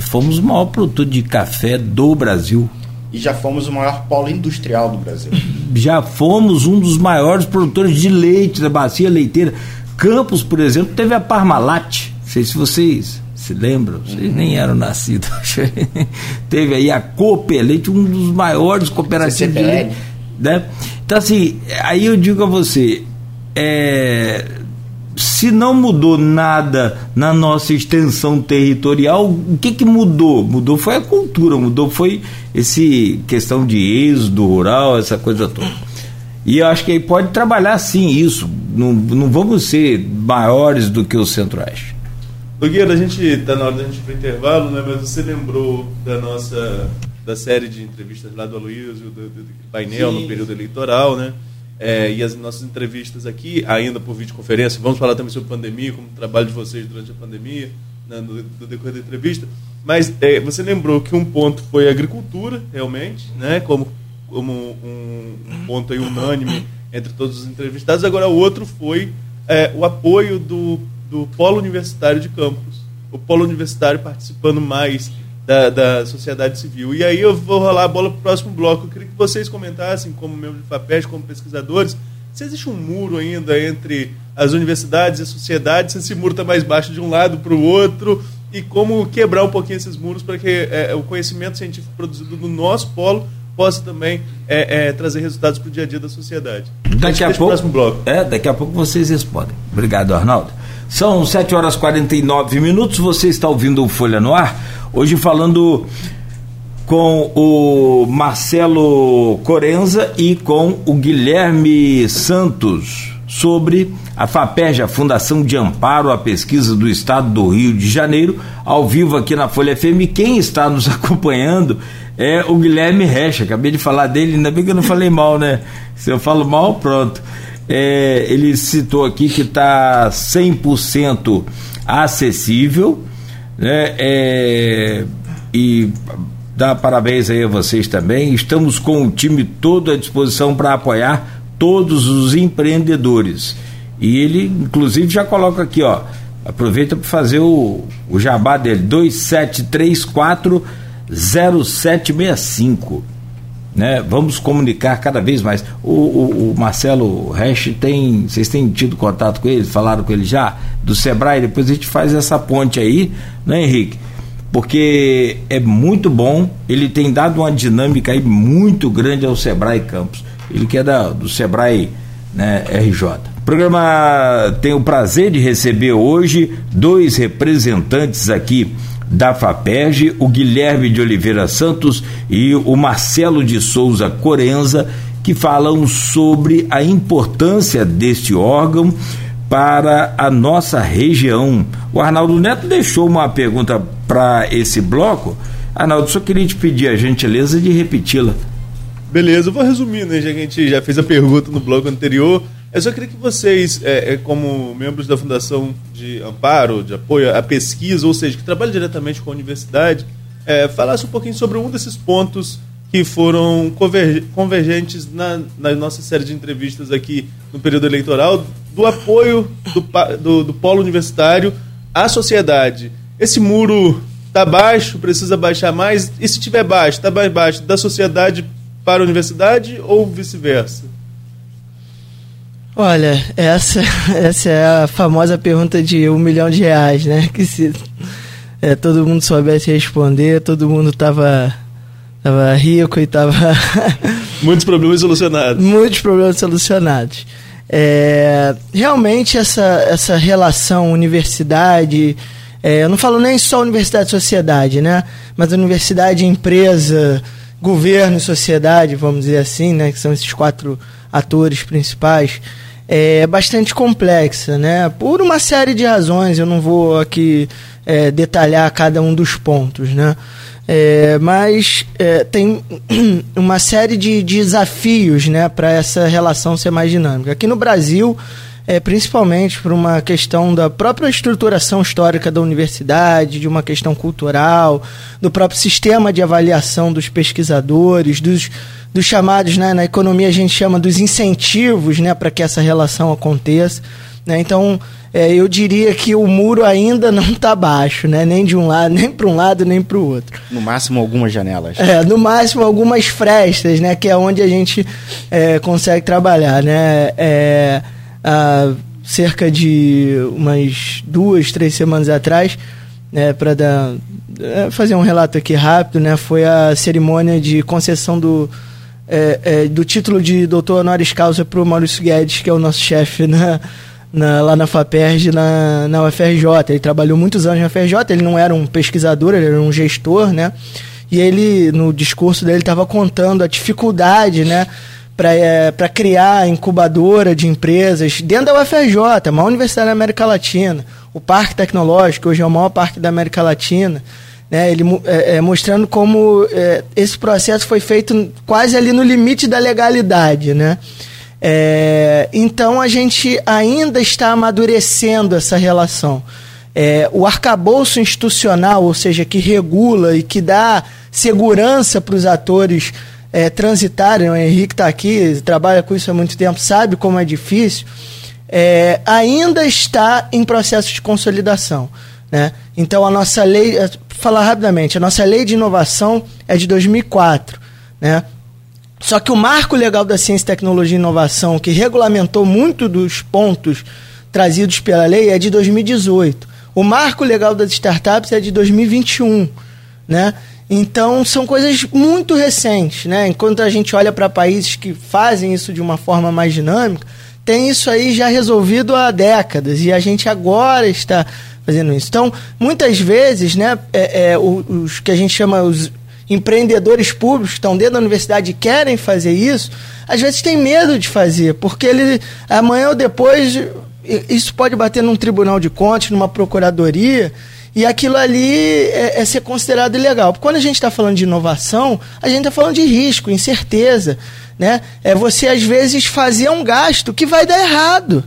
S2: Fomos o maior produtor de café do Brasil
S4: e já fomos o maior polo industrial do Brasil.
S2: Já fomos um dos maiores produtores de leite da bacia leiteira. Campos, por exemplo, teve a Parmalat. Não sei se vocês se lembram, vocês nem eram nascidos. teve aí a Cooperleite, um dos maiores cooperativos de leite. Né? Então, assim, aí eu digo a você, é, se não mudou nada na nossa extensão territorial, o que, que mudou? Mudou foi a cultura, mudou foi esse questão de êxodo rural, essa coisa toda. E eu acho que aí pode trabalhar sim isso. Não, não vamos ser maiores do que o Centro-Oeste.
S5: Nogueira, a gente está na hora da gente ir para o intervalo, né? mas você lembrou da nossa da série de entrevistas lá do Aloysio, do, do, do painel sim. no período eleitoral, né? É, e as nossas entrevistas aqui, ainda por videoconferência, vamos falar também sobre pandemia, como o trabalho de vocês durante a pandemia, né, no, no, decorrer da entrevista. Mas é, você lembrou que um ponto foi a agricultura, realmente, né, como, como um, um ponto aí unânime entre todos os entrevistados. Agora, o outro foi é, o apoio do, do Polo Universitário de Campos. O Polo Universitário participando mais da, da sociedade civil. E aí eu vou rolar a bola para o próximo bloco. Eu queria que vocês comentassem, como membros de FAPES, como pesquisadores, se existe um muro ainda entre as universidades e a sociedade, se esse muro está mais baixo de um lado para o outro, e como quebrar um pouquinho esses muros para que é, o conhecimento científico produzido no nosso polo possa também é, é, trazer resultados para o dia a dia da sociedade.
S2: Daqui a, pouco, bloco. É, daqui a pouco vocês respondem. Obrigado, Arnaldo. São 7 horas e 49 minutos, você está ouvindo o Folha no Ar. Hoje falando com o Marcelo Corenza e com o Guilherme Santos sobre a FAPERJ, a Fundação de Amparo à Pesquisa do Estado do Rio de Janeiro, ao vivo aqui na Folha FM. Quem está nos acompanhando é o Guilherme Recha. Acabei de falar dele, ainda bem que eu não falei mal, né? Se eu falo mal, pronto. É, ele citou aqui que está 100% acessível né? É, e dá parabéns aí a vocês também. Estamos com o time todo à disposição para apoiar todos os empreendedores. E ele, inclusive, já coloca aqui, ó. Aproveita para fazer o, o jabá dele, 2734 0765. Né? Vamos comunicar cada vez mais. O, o, o Marcelo Resch tem. Vocês têm tido contato com ele? Falaram com ele já? Do Sebrae? Depois a gente faz essa ponte aí, né, Henrique? Porque é muito bom, ele tem dado uma dinâmica aí muito grande ao Sebrae Campos. Ele que é da, do Sebrae né, RJ. O programa tem o prazer de receber hoje dois representantes aqui da FAPERJ, o Guilherme de Oliveira Santos e o Marcelo de Souza Corenza, que falam sobre a importância deste órgão para a nossa região. O Arnaldo Neto deixou uma pergunta para esse bloco. Arnaldo, só queria te pedir a gentileza de repeti-la.
S5: Beleza, eu vou resumir, né? Já que a gente já fez a pergunta no bloco anterior. Eu só queria que vocês, é, é, como membros da Fundação de Amparo, de apoio à pesquisa, ou seja, que trabalham diretamente com a universidade, é, falassem um pouquinho sobre um desses pontos que foram convergentes na, na, nossa série de entrevistas aqui no período eleitoral, do apoio do, do, do polo universitário à sociedade. Esse muro está baixo, precisa baixar mais, e se estiver baixo, está mais baixo da sociedade para a universidade ou vice-versa?
S3: Olha, essa, essa é a famosa pergunta de um milhão de reais, né? Que se é, todo mundo soubesse responder, todo mundo tava, tava rico e tava.
S5: Muitos problemas solucionados.
S3: Muitos problemas solucionados. É, realmente essa, essa relação universidade, é, eu não falo nem só universidade e sociedade, né? Mas universidade, empresa, governo e sociedade, vamos dizer assim, né? Que são esses quatro atores principais é bastante complexa, né? Por uma série de razões, eu não vou aqui é, detalhar cada um dos pontos, né? É, mas é, tem uma série de desafios né, para essa relação ser mais dinâmica. Aqui no Brasil, é, principalmente por uma questão da própria estruturação histórica da universidade, de uma questão cultural, do próprio sistema de avaliação dos pesquisadores, dos dos chamados, né, na economia a gente chama dos incentivos né, para que essa relação aconteça. Né? Então, é, eu diria que o muro ainda não está baixo, né? nem de um lado, nem para um lado, nem para o outro.
S4: No máximo, algumas janelas.
S3: É, no máximo, algumas frestas, né? que é onde a gente é, consegue trabalhar. Né? É, há cerca de umas duas, três semanas atrás, né, para é, fazer um relato aqui rápido, né, foi a cerimônia de concessão do é, é, do título de doutor honoris causa para o Maurício Guedes, que é o nosso chefe na, na, lá na FAPERJ, na, na UFRJ. Ele trabalhou muitos anos na UFRJ, ele não era um pesquisador, ele era um gestor, né? E ele, no discurso dele, estava contando a dificuldade, né? Para é, criar incubadora de empresas dentro da UFRJ, a maior universidade da América Latina. O Parque Tecnológico, hoje é o maior parque da América Latina. Né, ele é, é, mostrando como é, esse processo foi feito quase ali no limite da legalidade, né? É, então a gente ainda está amadurecendo essa relação. É, o arcabouço institucional, ou seja, que regula e que dá segurança para os atores é, transitarem, o Henrique está aqui, trabalha com isso há muito tempo, sabe como é difícil, é, ainda está em processo de consolidação. Né? Então a nossa lei, falar rapidamente, a nossa lei de inovação é de 2004, né? Só que o marco legal da ciência, tecnologia e inovação, que regulamentou muito dos pontos trazidos pela lei, é de 2018. O marco legal das startups é de 2021, né? Então são coisas muito recentes, né? Enquanto a gente olha para países que fazem isso de uma forma mais dinâmica, tem isso aí já resolvido há décadas e a gente agora está fazendo isso. Então, muitas vezes, né, é, é, os que a gente chama os empreendedores públicos que estão dentro da universidade e querem fazer isso, às vezes tem medo de fazer, porque ele amanhã ou depois isso pode bater num tribunal de contas, numa procuradoria, e aquilo ali é, é ser considerado ilegal. Porque quando a gente está falando de inovação, a gente está falando de risco, incerteza. Né? É você, às vezes, fazer um gasto que vai dar errado.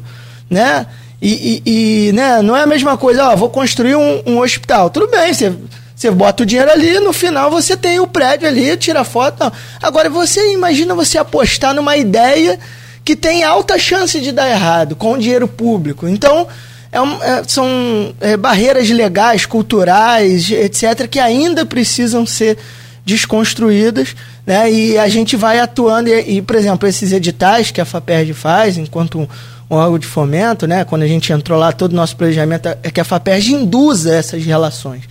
S3: Né? E, e, e, né, não é a mesma coisa, ó, vou construir um, um hospital. Tudo bem, você, você bota o dinheiro ali, no final você tem o prédio ali, tira foto. Agora, você imagina você apostar numa ideia que tem alta chance de dar errado, com dinheiro público. Então, é um, é, são é, barreiras legais, culturais, etc., que ainda precisam ser desconstruídas, né? E a gente vai atuando, e, e por exemplo, esses editais que a FAPERD faz, enquanto um órgão de fomento, né? Quando a gente entrou lá, todo o nosso planejamento é que a FAPERJ induza essas relações.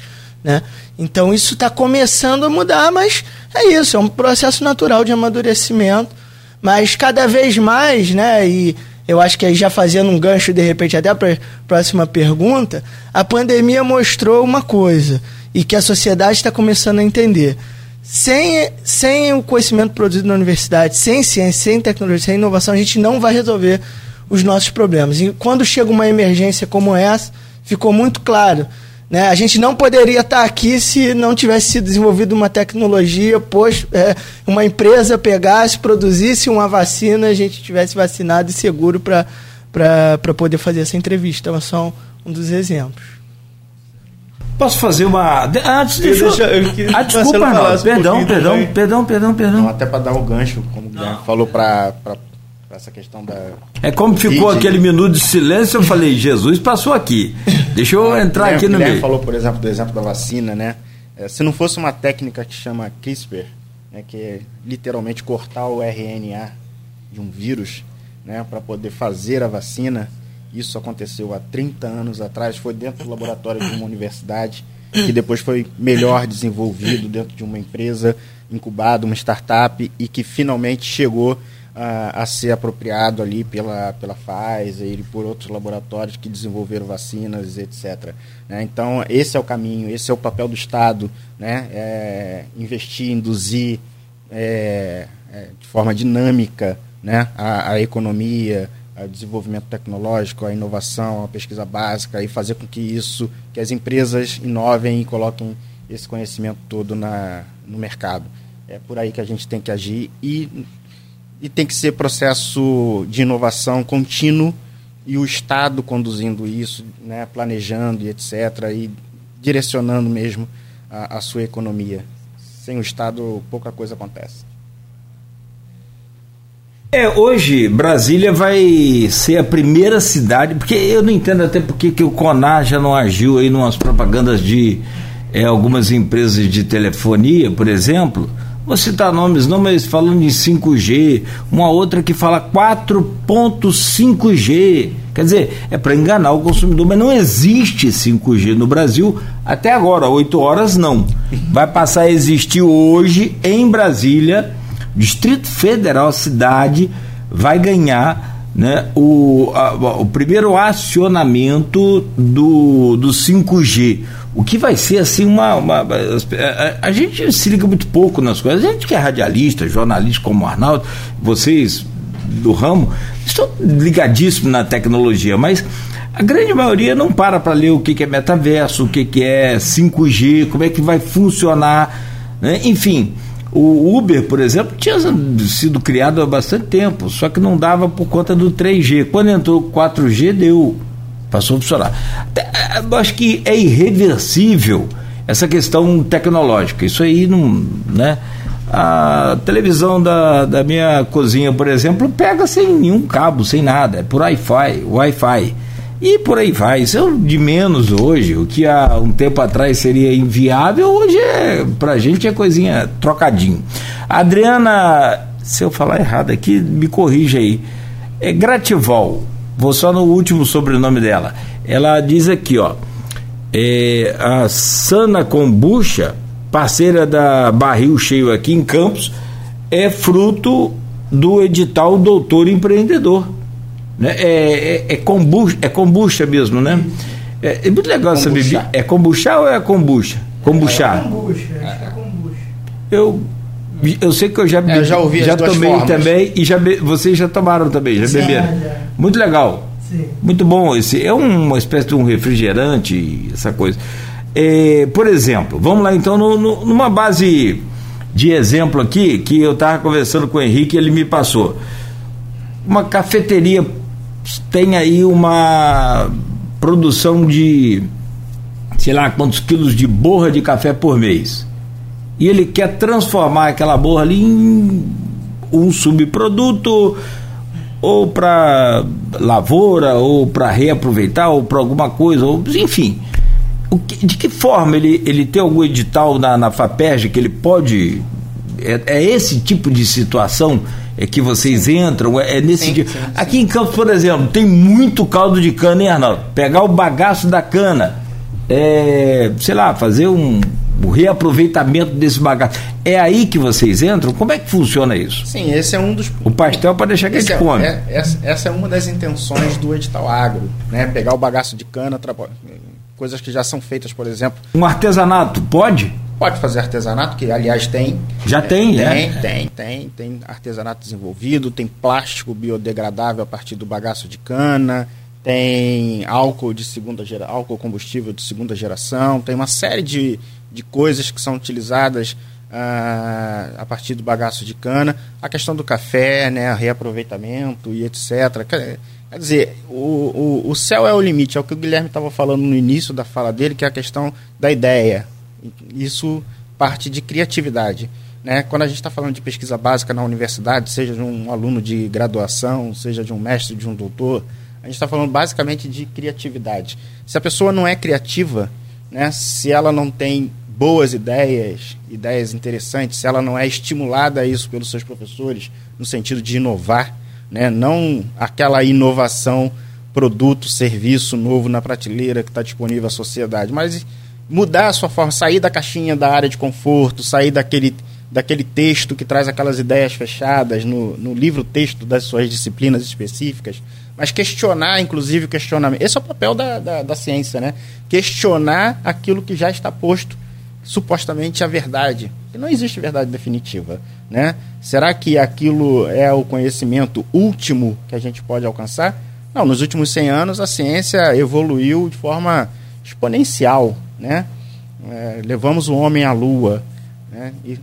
S3: Né? Então isso está começando a mudar, mas é isso, é um processo natural de amadurecimento. Mas cada vez mais, né? E eu acho que já fazendo um gancho de repente até para a próxima pergunta, a pandemia mostrou uma coisa e que a sociedade está começando a entender. Sem, sem o conhecimento produzido na universidade, sem ciência, sem tecnologia, sem inovação, a gente não vai resolver os nossos problemas. E quando chega uma emergência como essa, ficou muito claro. Né? A gente não poderia estar aqui se não tivesse sido desenvolvida uma tecnologia, pois é, uma empresa pegasse, produzisse uma vacina, a gente tivesse vacinado e seguro para poder fazer essa entrevista. Então, só um dos exemplos.
S2: Posso fazer uma. Antes, deixa, deixa eu. Ah, desculpa, não. Perdão, perdão, perdão, perdão, perdão. Não,
S4: até para dar o um gancho, como o Guilherme falou, para essa questão da.
S2: É como ficou aquele minuto de silêncio, eu falei, Jesus passou aqui. Deixa eu entrar aqui no meio.
S4: falou, por exemplo, do exemplo da vacina, né? É, se não fosse uma técnica que chama CRISPR, né, que é literalmente cortar o RNA de um vírus, né, para poder fazer a vacina, isso aconteceu há 30 anos atrás, foi dentro do laboratório de uma universidade, que depois foi melhor desenvolvido dentro de uma empresa incubada, uma startup, e que finalmente chegou a, a, ser apropriado ali pela, pela Pfizer e por outros laboratórios que desenvolveram vacinas, etc. Né? Então, esse é o caminho, esse é o papel do Estado, né? É investir, induzir é, é, de forma dinâmica né? a, a economia, o desenvolvimento tecnológico, a inovação, a pesquisa básica e fazer com que isso, que as empresas inovem e coloquem esse conhecimento todo na, no mercado. É por aí que a gente tem que agir e e tem que ser processo de inovação contínuo e o Estado conduzindo isso, né, planejando e etc., e direcionando mesmo a, a sua economia. Sem o Estado, pouca coisa acontece.
S2: É, hoje Brasília vai ser a primeira cidade, porque eu não entendo até porque que o Conar já não agiu aí nas propagandas de é, algumas empresas de telefonia, por exemplo, Vou citar nomes, não, mas falando em 5G, uma outra que fala 4.5G. Quer dizer, é para enganar o consumidor, mas não existe 5G no Brasil até agora, 8 horas não. Vai passar a existir hoje em Brasília, Distrito Federal, cidade, vai ganhar né, o, a, o primeiro acionamento do, do 5G. O que vai ser assim uma. uma a, a, gente se liga muito pouco nas coisas. A gente que é radialista, jornalista como o Arnaldo, vocês do ramo, estão ligadíssimos na tecnologia, mas a grande maioria não para para ler o que, que é metaverso, o que, que é 5G, como é que vai funcionar. Né? Enfim, o Uber, por exemplo, tinha sido criado há bastante tempo, só que não dava por conta do 3G. Quando entrou o 4G, deu, passou a funcionar. Eu acho que é irreversível essa questão tecnológica. Isso aí não. Né? A televisão da, da minha cozinha, por exemplo, pega sem nenhum cabo, sem nada, é por Wi-Fi. Wi-Fi. E por aí vai. Isso é de menos hoje. O que há um tempo atrás seria inviável, hoje é, pra gente é coisinha trocadinho. Adriana, se eu falar errado aqui, me corrija aí. É Grativol. Vou só no último sobrenome dela. Ela diz aqui, ó. É, a Sana Kombucha, parceira da Barril Cheio aqui em Campos, é fruto do edital Doutor Empreendedor né? É, é, é, kombucha, é kombucha mesmo, né? É, é muito legal essa bebida. É kombucha ou é kombucha? Kombucha. É kombucha, é kombucha. Eu, eu sei que eu já,
S4: é, eu já ouvi
S2: já tomei formas. também e já be, vocês já tomaram também, já Sim, beberam. Muito legal. Sim. Muito bom esse. É uma espécie de um refrigerante, essa coisa. É, por exemplo, vamos lá então no, no, numa base de exemplo aqui que eu estava conversando com o Henrique, ele me passou. Uma cafeteria tem aí uma produção de sei lá quantos quilos de borra de café por mês. E ele quer transformar aquela borra ali em um subproduto ou para lavoura ou para reaproveitar ou para alguma coisa, ou enfim. Que, de que forma ele, ele tem algum edital na, na FAPERJ que ele pode. É, é esse tipo de situação é que vocês entram, é, é nesse sim, dia. Sim, sim. Aqui em Campos, por exemplo, tem muito caldo de cana, hein, Arnaldo? Pegar o bagaço da cana, é, sei lá, fazer um, um reaproveitamento desse bagaço. É aí que vocês entram? Como é que funciona isso?
S4: Sim, esse é um dos.
S2: O pastel para deixar que a gente é, come. É,
S4: essa, essa, é uma das intenções do edital agro, né? Pegar o bagaço de cana, coisas que já são feitas, por exemplo.
S2: Um artesanato, pode?
S4: Pode fazer artesanato, que aliás tem.
S2: Já tem,
S4: tem,
S2: é?
S4: Tem, tem, tem artesanato desenvolvido, tem plástico biodegradável a partir do bagaço de cana, tem álcool de segunda geração, álcool combustível de segunda geração, tem uma série de, de coisas que são utilizadas ah, a partir do bagaço de cana. A questão do café, né, reaproveitamento e etc. Quer, quer dizer, o, o, o céu é o limite, é o que o Guilherme estava falando no início da fala dele, que é a questão da ideia isso parte de criatividade. Né? Quando a gente está falando de pesquisa básica na universidade, seja de um aluno de graduação, seja de um mestre, de um doutor, a gente está falando basicamente de criatividade. Se a pessoa não é criativa, né, se ela não tem boas ideias, ideias interessantes, se ela não é estimulada a isso pelos seus professores, no sentido de inovar, né, não aquela inovação, produto, serviço novo na prateleira que está disponível à sociedade, mas mudar a sua forma, sair da caixinha da área de conforto, sair daquele, daquele texto que traz aquelas ideias fechadas no, no livro texto das suas disciplinas específicas, mas questionar, inclusive, o questionamento. Esse é o papel da, da, da ciência, né? Questionar aquilo que já está posto, supostamente a verdade. E não existe verdade definitiva, né? Será que aquilo é o conhecimento último que a gente pode alcançar? Não, nos últimos 100 anos a ciência evoluiu de forma exponencial, né? É, levamos o homem à lua né? e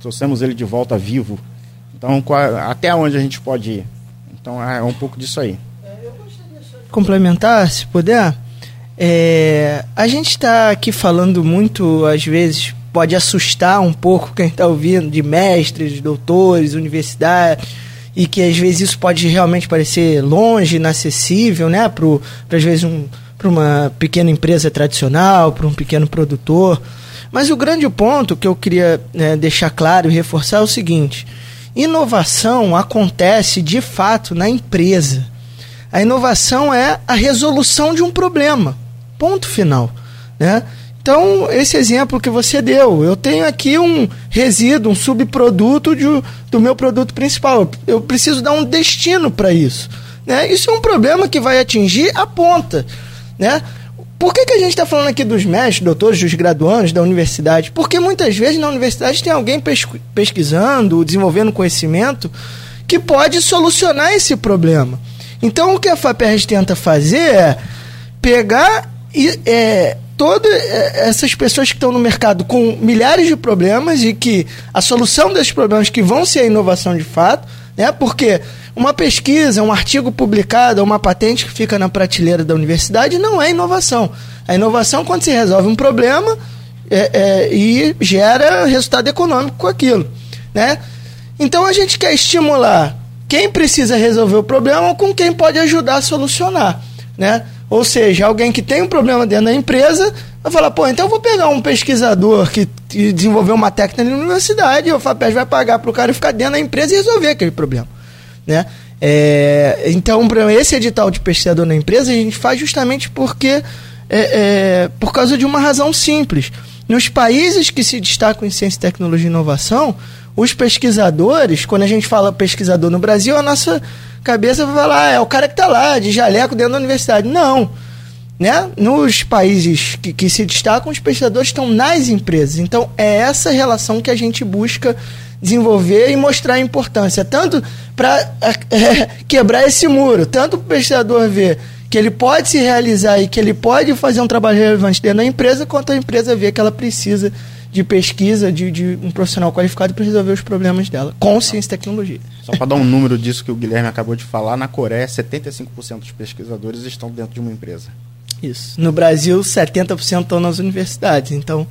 S4: trouxemos ele de volta vivo. Então, até onde a gente pode ir? Então, é um pouco disso aí.
S3: Complementar, se puder. É, a gente está aqui falando muito, às vezes, pode assustar um pouco quem está ouvindo, de mestres, doutores, universidades, e que às vezes isso pode realmente parecer longe, inacessível, né? Para, às vezes, um, para uma pequena empresa tradicional, para um pequeno produtor. Mas o grande ponto que eu queria é, deixar claro e reforçar é o seguinte: inovação acontece de fato na empresa. A inovação é a resolução de um problema. Ponto final. Né? Então, esse exemplo que você deu, eu tenho aqui um resíduo, um subproduto de, do meu produto principal. Eu preciso dar um destino para isso. Né? Isso é um problema que vai atingir a ponta. Né? Por que, que a gente está falando aqui dos mestres, doutores, dos graduandos da universidade? Porque muitas vezes na universidade tem alguém pesquisando, desenvolvendo conhecimento que pode solucionar esse problema. Então o que a FAPERJ tenta fazer é pegar e, é, todas é, essas pessoas que estão no mercado com milhares de problemas e que a solução desses problemas que vão ser a inovação de fato, né? Porque uma pesquisa, um artigo publicado, uma patente que fica na prateleira da universidade não é inovação. A inovação quando se resolve um problema é, é, e gera resultado econômico com aquilo. Né? Então a gente quer estimular quem precisa resolver o problema com quem pode ajudar a solucionar. Né? Ou seja, alguém que tem um problema dentro da empresa vai falar, pô, então eu vou pegar um pesquisador que, desenvolveu uma técnica na universidade, o FAPES vai pagar para o cara ficar dentro da empresa e resolver aquele problema. Né? É, então, esse edital de pesquisador na empresa a gente faz justamente porque é, é, por causa de uma razão simples. Nos países que se destacam em ciência, tecnologia e inovação, os pesquisadores, quando a gente fala pesquisador no Brasil, a nossa cabeça vai falar, ah, é o cara que está lá, de jaleco dentro da universidade. Não. Né? Nos países que, que se destacam, os pesquisadores estão nas empresas. Então, é essa relação que a gente busca desenvolver e mostrar a importância, tanto para é, quebrar esse muro, tanto para o pesquisador ver que ele pode se realizar e que ele pode fazer um trabalho relevante dentro da empresa, quanto a empresa ver que ela precisa de pesquisa, de, de um profissional qualificado para resolver os problemas dela, com ciência e tecnologia.
S4: Só para dar um número disso que o Guilherme acabou de falar, na Coreia, 75% dos pesquisadores estão dentro de uma empresa.
S3: Isso. No Brasil, 70% estão nas universidades. Então,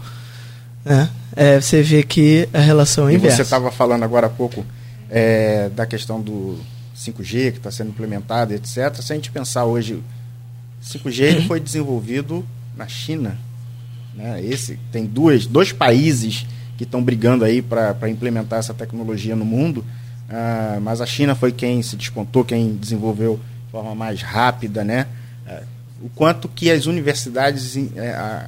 S3: né? É, você vê que a relação é
S4: e
S3: inversa.
S4: Você estava falando agora há pouco é, da questão do 5G que está sendo implementado, etc. Se a gente pensar hoje, 5G ele foi desenvolvido na China. Né? Esse tem duas, dois países que estão brigando aí para implementar essa tecnologia no mundo. Ah, mas a China foi quem se despontou, quem desenvolveu de forma mais rápida, né? Ah, o quanto que as universidades é, é,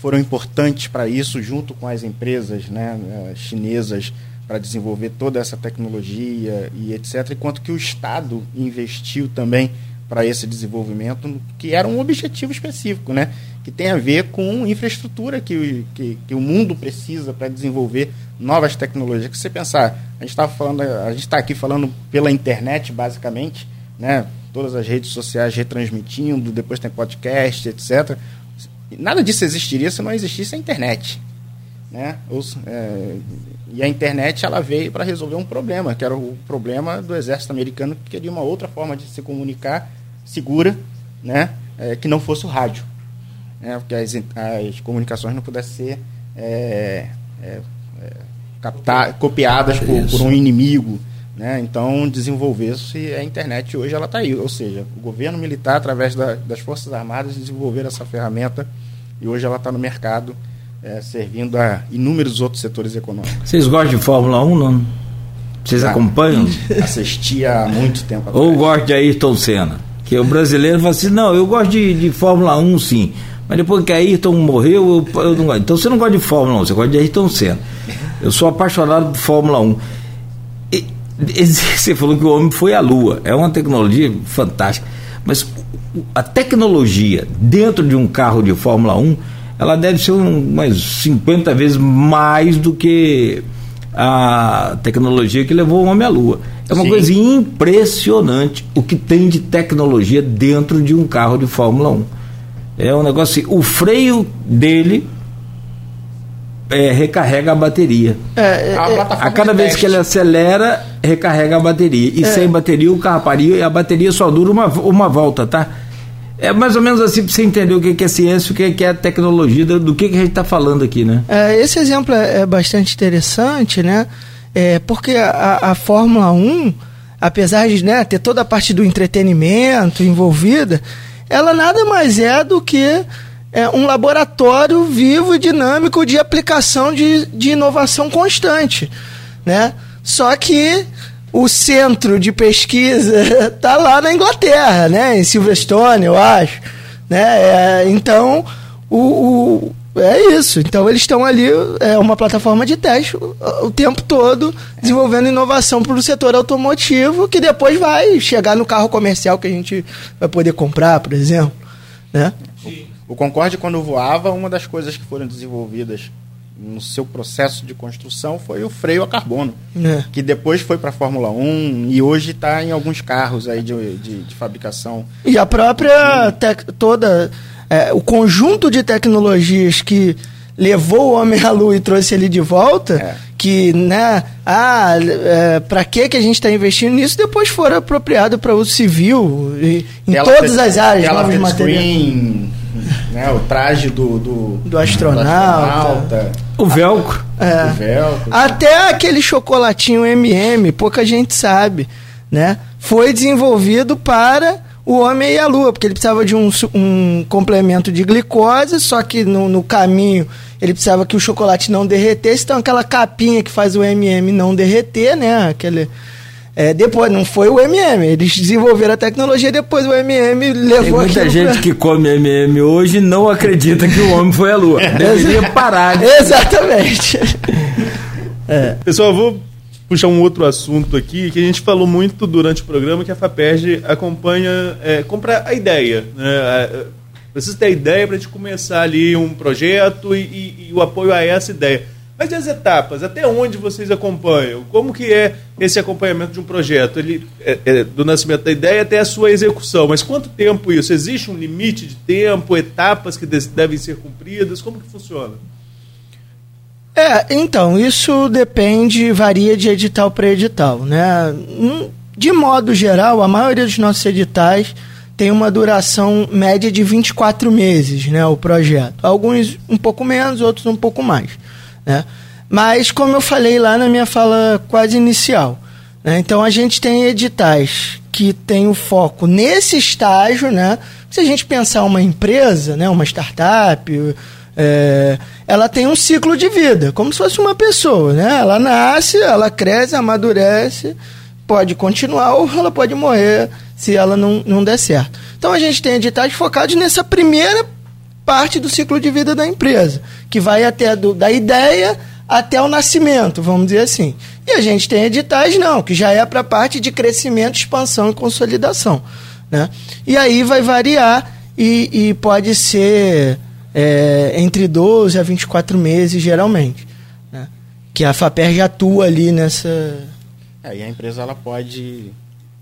S4: foram importantes para isso, junto com as empresas né, é, chinesas, para desenvolver toda essa tecnologia e etc. Enquanto que o Estado investiu também para esse desenvolvimento, que era um objetivo específico, né? que tem a ver com infraestrutura que, que, que o mundo precisa para desenvolver novas tecnologias. Que você pensar, a gente está falando, a gente está aqui falando pela internet basicamente, né? Todas as redes sociais retransmitindo, depois tem podcast, etc. Nada disso existiria se não existisse a internet. Né? Os, é, e a internet ela veio para resolver um problema, que era o problema do exército americano, que queria uma outra forma de se comunicar segura, né? É, que não fosse o rádio. Né? Porque as, as comunicações não pudessem ser é, é, é captar, copiadas por, por, um inimigo. Né? Então desenvolveu-se a internet hoje ela está aí. Ou seja, o governo militar, através da, das Forças Armadas, desenvolveram essa ferramenta e hoje ela está no mercado, é, servindo a inúmeros outros setores econômicos.
S2: Vocês gostam de Fórmula 1, não? Vocês ah, acompanham?
S4: Assistia há muito tempo
S2: atrás. Ou gosta de Ayrton Senna? Que o brasileiro fala assim, não, eu gosto de, de Fórmula 1 sim. Mas depois que Ayrton morreu, eu, eu não gosto. Então você não gosta de Fórmula 1, você gosta de Ayrton Senna. Eu sou apaixonado por Fórmula 1. Você falou que o homem foi à Lua. É uma tecnologia fantástica. Mas a tecnologia dentro de um carro de Fórmula 1, ela deve ser umas 50 vezes mais do que a tecnologia que levou o homem à Lua. É uma Sim. coisa impressionante o que tem de tecnologia dentro de um carro de Fórmula 1. É um negócio assim, o freio dele é, recarrega a bateria. É, é, a, a, cada vez teste. que ele acelera, recarrega a bateria. E é. sem bateria, o carro paria e a bateria só dura uma, uma volta, tá? É mais ou menos assim para você entender o que é ciência, o que é tecnologia, do que, a gente está falando aqui, né?
S3: É, esse exemplo é, é bastante interessante, né? É, porque a, a Fórmula 1, apesar de né, ter toda a parte do entretenimento envolvida, ela nada mais é do que é um laboratório vivo e dinâmico de aplicação de, de inovação constante. Né? Só que o centro de pesquisa está lá na Inglaterra, né? em Silverstone, eu acho. Né? É, então, o, o, é isso. Então eles estão ali, é uma plataforma de teste o, o tempo todo, desenvolvendo inovação para o setor automotivo, que depois vai chegar no carro comercial que a gente vai poder comprar, por exemplo. Né?
S4: O Concorde, quando voava, uma das coisas que foram desenvolvidas no seu processo de construção foi o freio a carbono,
S3: É.
S4: que depois foi para a Fórmula 1 e hoje está em alguns carros aí de, de, de fabricação.
S3: E a própria toda é, o conjunto de tecnologias que levou o homem à lua e trouxe ele de volta,
S4: É.
S3: que né, ah, é, para que que a gente está investindo nisso? Depois foram apropriado para uso civil e, em todas as áreas, novos materiais.
S4: Né, o traje do, do,
S3: Do astronauta.
S4: astronauta,
S2: O velcro.
S3: É.
S4: o velcro.
S3: Até aquele chocolatinho MM, pouca gente sabe, né? Foi desenvolvido para o homem e a lua, porque ele precisava de um, um complemento de glicose, só que no, no caminho ele precisava que o chocolate não derretesse, então aquela capinha que faz o MM não derreter, né? Aquele, é, depois, não foi o MM, eles desenvolveram a tecnologia, depois o MM levou
S2: Tem muita gente
S3: pra-
S2: que come MM hoje não acredita que o homem foi à lua. Deveria parar de
S3: Exatamente.
S5: Pessoal, eu vou puxar um outro assunto aqui que a gente falou muito durante o programa, que a FAPERJ acompanha, é, compra a ideia. Né? É, Precisa ter a ideia para a gente começar ali um projeto e, e- e o apoio a essa ideia. Mas e as etapas? Até onde vocês acompanham? Como que é esse acompanhamento de um projeto? Ele, é- é do nascimento da ideia até a sua execução. Mas quanto tempo isso? Existe um limite de tempo, etapas que devem ser cumpridas? Como que funciona?
S3: É, então, isso depende, varia de edital para edital, né? Hum, De modo geral, a maioria dos nossos editais tem uma duração média de 24 meses, né, o projeto. Alguns um pouco menos, outros um pouco mais, né? Mas, como eu falei lá na minha fala quase inicial, né, então a gente tem editais que tem o foco nesse estágio, né? Se a gente pensar uma empresa, né, uma startup, é, ela tem um ciclo de vida, como se fosse uma pessoa, né? Ela nasce, ela cresce, amadurece, pode continuar ou ela pode morrer se ela não, não der certo. Então a gente tem editais focados nessa primeira parte do ciclo de vida da empresa, que vai até do, da ideia até o nascimento, vamos dizer assim. E a gente tem editais não, que já é para a parte de crescimento, expansão e consolidação. Né? E aí vai variar e, e pode ser é, entre 12 a 24 meses, geralmente. Né? Que a FAPER já atua ali nessa.
S4: É, e a empresa ela pode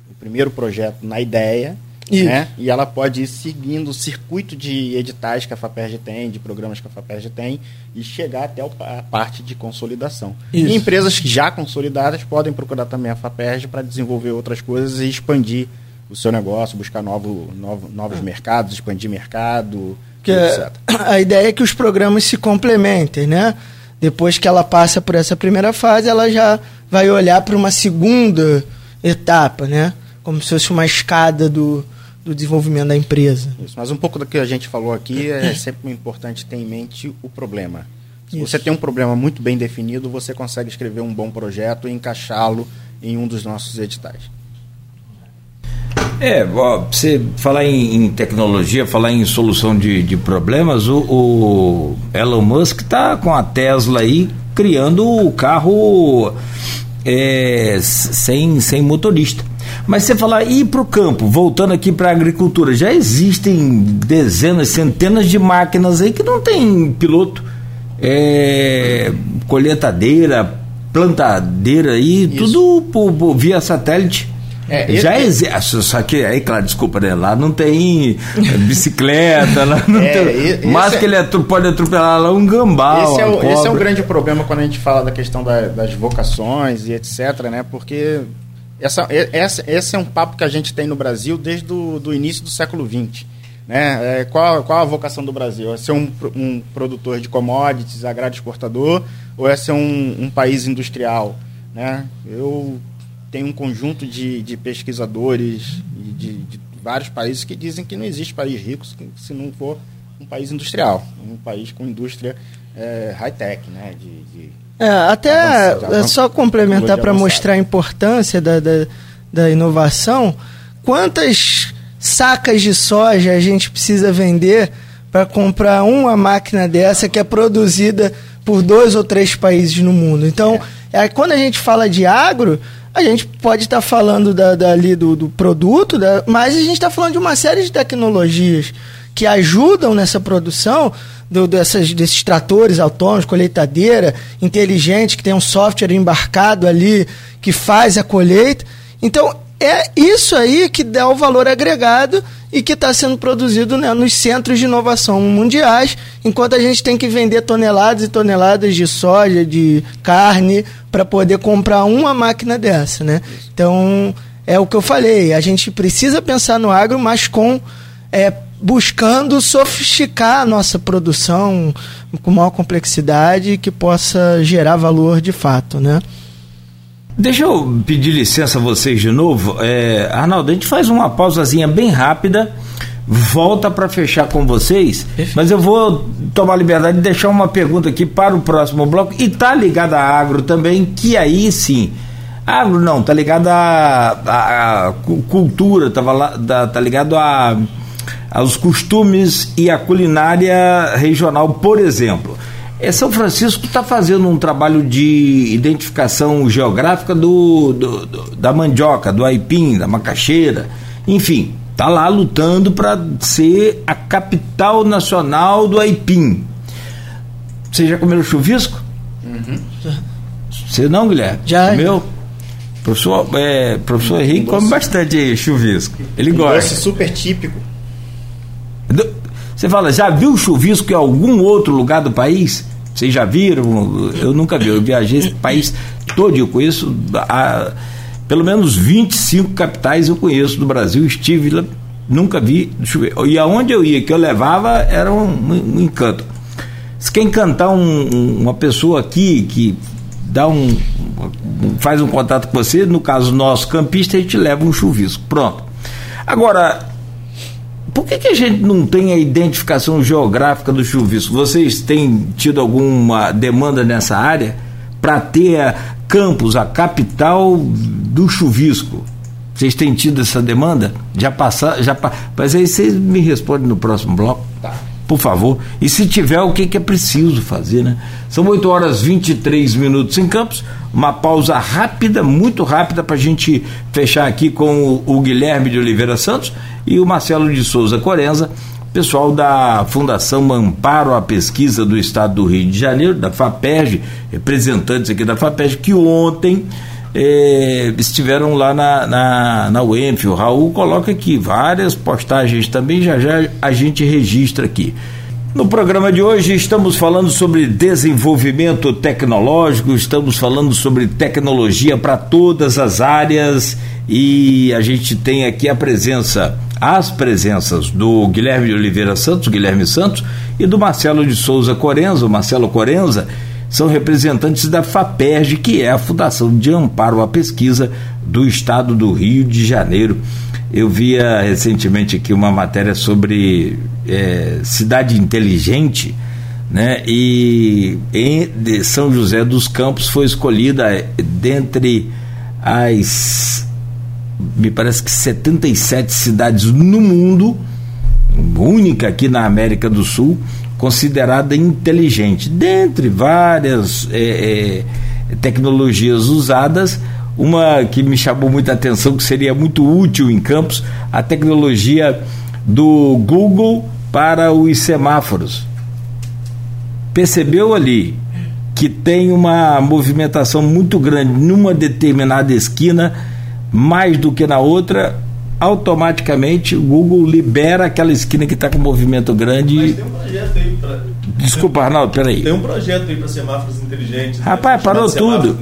S4: o primeiro projeto na ideia,
S3: Isso.
S4: né? E ela pode ir seguindo o circuito de editais que a Faperj tem, de programas que a Faperj tem e chegar até a parte de consolidação.
S3: Isso.
S4: E empresas já consolidadas podem procurar também a Faperj para desenvolver outras coisas e expandir o seu negócio, buscar novo, novo, novos mercados, expandir mercado,
S3: Que
S4: etc.
S3: a ideia é que os programas se complementem, né? Depois que ela passa por essa primeira fase, ela já vai olhar para uma segunda etapa, né? Como se fosse uma escada do, do desenvolvimento da empresa.
S4: Isso, mas um pouco do que a gente falou aqui é sempre importante ter em mente o problema. Se
S3: Isso.
S4: você tem um problema muito bem definido, você consegue escrever um bom projeto e encaixá-lo em um dos nossos editais.
S2: É, ó, pra você falar em, em tecnologia, falar em solução de, de problemas, o, o Elon Musk tá com a Tesla aí criando o carro é, sem, sem motorista. Mas você falar ir para o campo, voltando aqui para a agricultura, já existem dezenas, centenas de máquinas aí que não tem piloto. É, colheitadeira, plantadeira aí,
S4: Isso.
S2: tudo por- por- via satélite.
S4: É,
S2: Já
S4: e-
S2: existe, só que aí, claro, desculpa, né? Lá não tem eh, bicicleta, lá não
S4: É,
S2: tem.
S4: e-
S2: Mas
S4: é-
S2: que ele atro- pode atropelar lá um gambá.
S4: esse, é o, esse é um
S2: cobra.
S4: grande problema quando a gente fala da questão da- das vocações e etc, né? Porque essa, essa, esse é um papo que a gente tem no Brasil desde o do início do século XX. Né? É, qual, qual a vocação do Brasil? É ser um, um produtor de commodities, agrário exportador, ou é ser um, um país industrial? Né? Eu tenho um conjunto de, de pesquisadores de, de vários países que dizem que não existe país rico se não for um país industrial, um país com indústria é, high-tech, né? De, de-
S3: É, até
S4: Avançado,
S3: é só complementar para mostrar a importância da, da, da inovação, quantas sacas de soja a gente precisa vender para comprar uma máquina dessa que é produzida por dois ou três países no mundo. Então, é. quando a gente fala de agro, a gente pode estar tá falando da, dali do, do produto, da, mas a gente está falando de uma série de tecnologias que ajudam nessa produção do, dessas, desses tratores autônomos, colheitadeira inteligente, que tem um software embarcado ali que faz a colheita. Então, é isso aí que dá o valor agregado e que está sendo produzido né, nos centros de inovação mundiais, enquanto a gente tem que vender toneladas e toneladas de soja, de carne, para poder comprar uma máquina dessa. Né? Então, é o que eu falei, a gente precisa pensar no agro, mas com é, buscando sofisticar a nossa produção com maior complexidade que possa gerar valor de fato, né?
S2: Deixa eu pedir licença a vocês de novo. É, Arnaldo, a gente faz uma pausazinha bem rápida, volta para fechar com vocês, mas eu vou tomar a liberdade de deixar uma pergunta aqui para o próximo bloco e tá ligada a agro também, que aí sim. Agro não, tá ligado a, a cultura, tava lá, tá, tá ligado a aos costumes e à culinária regional, por exemplo. É, São Francisco está fazendo um trabalho de identificação geográfica do, do, do, da mandioca, do aipim, da macaxeira, enfim, está lá lutando para ser a capital nacional do aipim. Você já comeu chuvisco? Uhum. Você não, Guilherme?
S3: Já.
S2: Comeu? Professor, é, professor Henrique come bastante chuvisco. Ele um gosta. Doce
S4: super típico.
S2: Você fala, já viu chuvisco em algum outro lugar do país? Vocês já viram? Eu nunca vi. Eu viajei esse país todo. Eu conheço a, pelo menos 25 capitais eu conheço do Brasil. Estive lá, nunca vi chover. E aonde eu ia, que eu levava, era um, um encanto. Se quer encantar um, um, uma pessoa aqui que dá um, faz um contato com você, no caso nosso campista, a gente leva um chuvisco. Pronto. Agora, por que, que a gente não tem a identificação geográfica do chuvisco? Vocês têm tido alguma demanda nessa área para ter a Campos, a capital do chuvisco? Vocês têm tido essa demanda? Já passaram? Já, mas aí vocês me respondem no próximo bloco. Tá. Por favor. E se tiver, o que, que é preciso fazer, né? São 8 horas 23 minutos em Campos. Uma pausa rápida, muito rápida, para a gente fechar aqui com o, o Guilherme de Oliveira Santos e o Marcelo de Souza Corenza, pessoal da Fundação Amparo à Pesquisa do Estado do Rio de Janeiro, da FAPERJ, representantes aqui da FAPERJ, que ontem eh, estiveram lá na, na, na UENF. O Raul coloca aqui várias postagens também, já já a gente registra aqui. No programa de hoje estamos falando sobre desenvolvimento tecnológico, estamos falando sobre tecnologia para todas as áreas e a gente tem aqui a presença as presenças do Guilherme de Oliveira Santos, Guilherme Santos, e do Marcelo de Souza Corenza, o Marcelo Corenza, são representantes da FAPERJ, que é a Fundação de Amparo à Pesquisa do Estado do Rio de Janeiro. Eu via recentemente aqui uma matéria sobre é, cidade inteligente, né? E em São José dos Campos foi escolhida dentre as me parece que 77 cidades no mundo, única aqui na América do Sul, considerada inteligente. Dentre várias é, é, tecnologias usadas, uma que me chamou muita atenção, que seria muito útil em campos, a tecnologia do Google para os semáforos. Percebeu ali que tem uma movimentação muito grande numa determinada esquina mais do que na outra, automaticamente o Google libera aquela esquina que está com movimento grande. Mas tem um projeto aí para. Desculpa, Arnaldo, peraí.
S5: Tem um projeto aí para semáforos inteligentes. Né?
S2: Rapaz, né? parou tudo.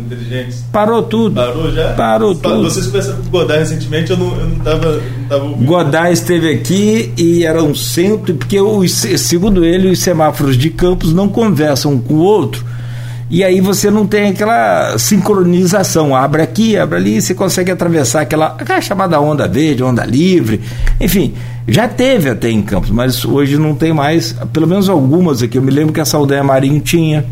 S2: Parou tudo.
S5: Parou já?
S2: Parou tudo.
S5: Vocês conversaram com o Godard recentemente, eu não, eu não tava, não tava ouvindo.
S2: Godard esteve aqui e era um centro, porque os, segundo ele, os semáforos de campos não conversam um com o outro e aí você não tem aquela sincronização. Abre aqui, abre ali, você consegue atravessar aquela, aquela chamada onda verde, onda livre. Enfim, já teve até em Campos, mas hoje não tem mais, pelo menos algumas aqui. Eu me lembro que a Saldanha Marinho tinha.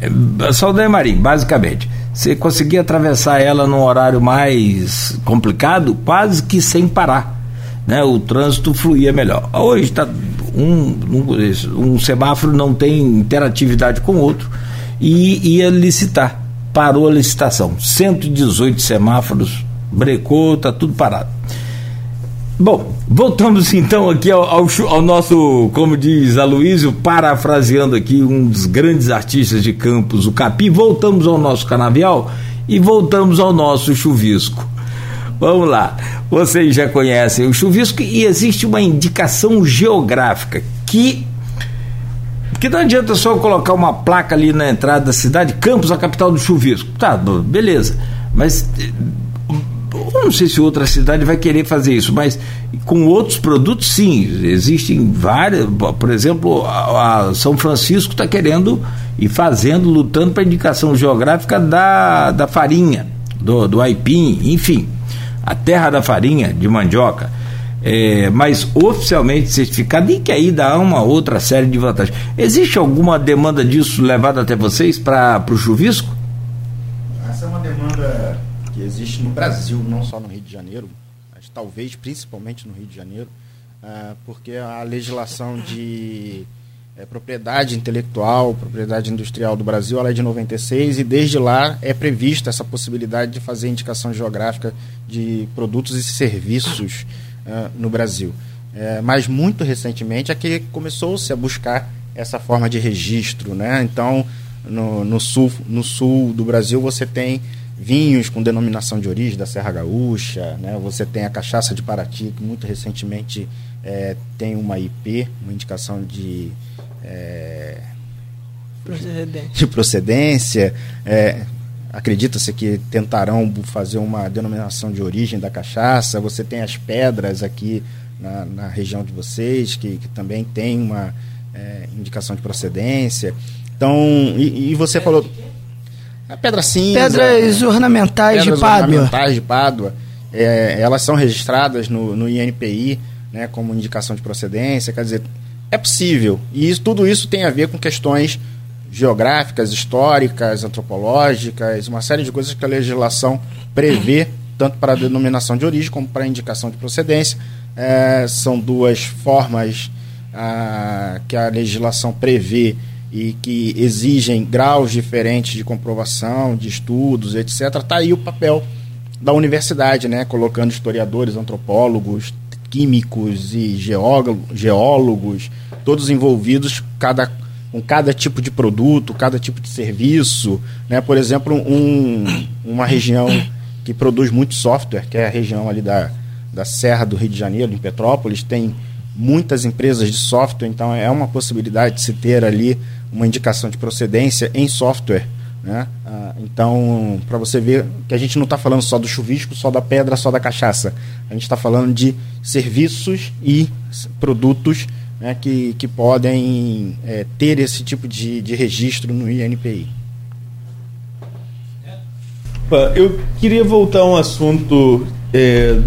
S2: É, a Saldanha Marinho, basicamente. Você conseguia atravessar ela num horário mais complicado, quase que sem parar. Né, o trânsito fluía melhor. Hoje está um, um, um, semáforo não tem interatividade com o outro e ia licitar. Parou a licitação. 118 semáforos, brecou, está tudo parado. Bom, voltamos então aqui ao, ao, ao, nosso, como diz Aloysio, parafraseando aqui um dos grandes artistas de Campos, o Capi. Voltamos ao nosso canavial e voltamos ao nosso chuvisco. Vamos lá. Vocês já conhecem o chuvisco e existe uma indicação geográfica que que não adianta só colocar uma placa ali na entrada da cidade, Campos, a capital do chuvisco. Tá, beleza. Mas eu não sei se outra cidade vai querer fazer isso, mas com outros produtos, sim. Existem várias. Por exemplo, a, São Francisco está querendo e fazendo, lutando para a indicação geográfica da, da farinha, do, do aipim, enfim, a terra da farinha de mandioca. É, mas oficialmente certificado e que aí dá uma outra série de vantagens. Existe alguma demanda disso levada até vocês para o chuvisco?
S4: Essa é uma demanda que existe no Brasil, não só no Rio de Janeiro, mas talvez principalmente no Rio de Janeiro, uh, porque a legislação de é, propriedade intelectual, propriedade industrial do Brasil, ela é de 96 e desde lá é prevista essa possibilidade de fazer indicação geográfica de produtos e serviços uh, no Brasil. É, mas muito recentemente é que começou-se a buscar essa forma de registro, né? Então, no, no, sul, no sul do Brasil você tem vinhos com denominação de origem da Serra Gaúcha, né? você tem a cachaça de Paraty, que muito recentemente é, tem uma IP, uma indicação de, é, procedência. de procedência. É, Acredita-se que tentarão fazer uma denominação de origem da cachaça. Você tem as pedras aqui na, na região de vocês, que, que também tem uma é, indicação de procedência. Então, e, e você falou. A pedra cinza.
S3: Pedras ornamentais pedras de Pádua. ornamentais
S4: de Pádua. É, elas são registradas no, no INPI né, como indicação de procedência. Quer dizer, é possível. E isso, tudo isso tem a ver com questões geográficas, históricas, antropológicas, uma série de coisas que a legislação prevê, tanto para a denominação de origem como para a indicação de procedência. É, são duas formas ah, que a legislação prevê e que exigem graus diferentes de comprovação, de estudos, etc. Está aí o papel da universidade, né? colocando historiadores, antropólogos, químicos e geólogos, todos envolvidos cada, com cada tipo de produto, cada tipo de serviço. Né? Por exemplo, um, uma região que produz muito software, que é a região ali da, da Serra do Rio de Janeiro, em Petrópolis, tem muitas empresas de software, então é uma possibilidade de se ter ali uma indicação de procedência em software. Né? Ah, então, para você ver que a gente não está falando só do chuvisco, só da pedra, só da cachaça. A gente está falando de serviços e produtos né, que, que podem é, ter esse tipo de, de registro no INPI.
S5: Eu queria voltar a um assunto é,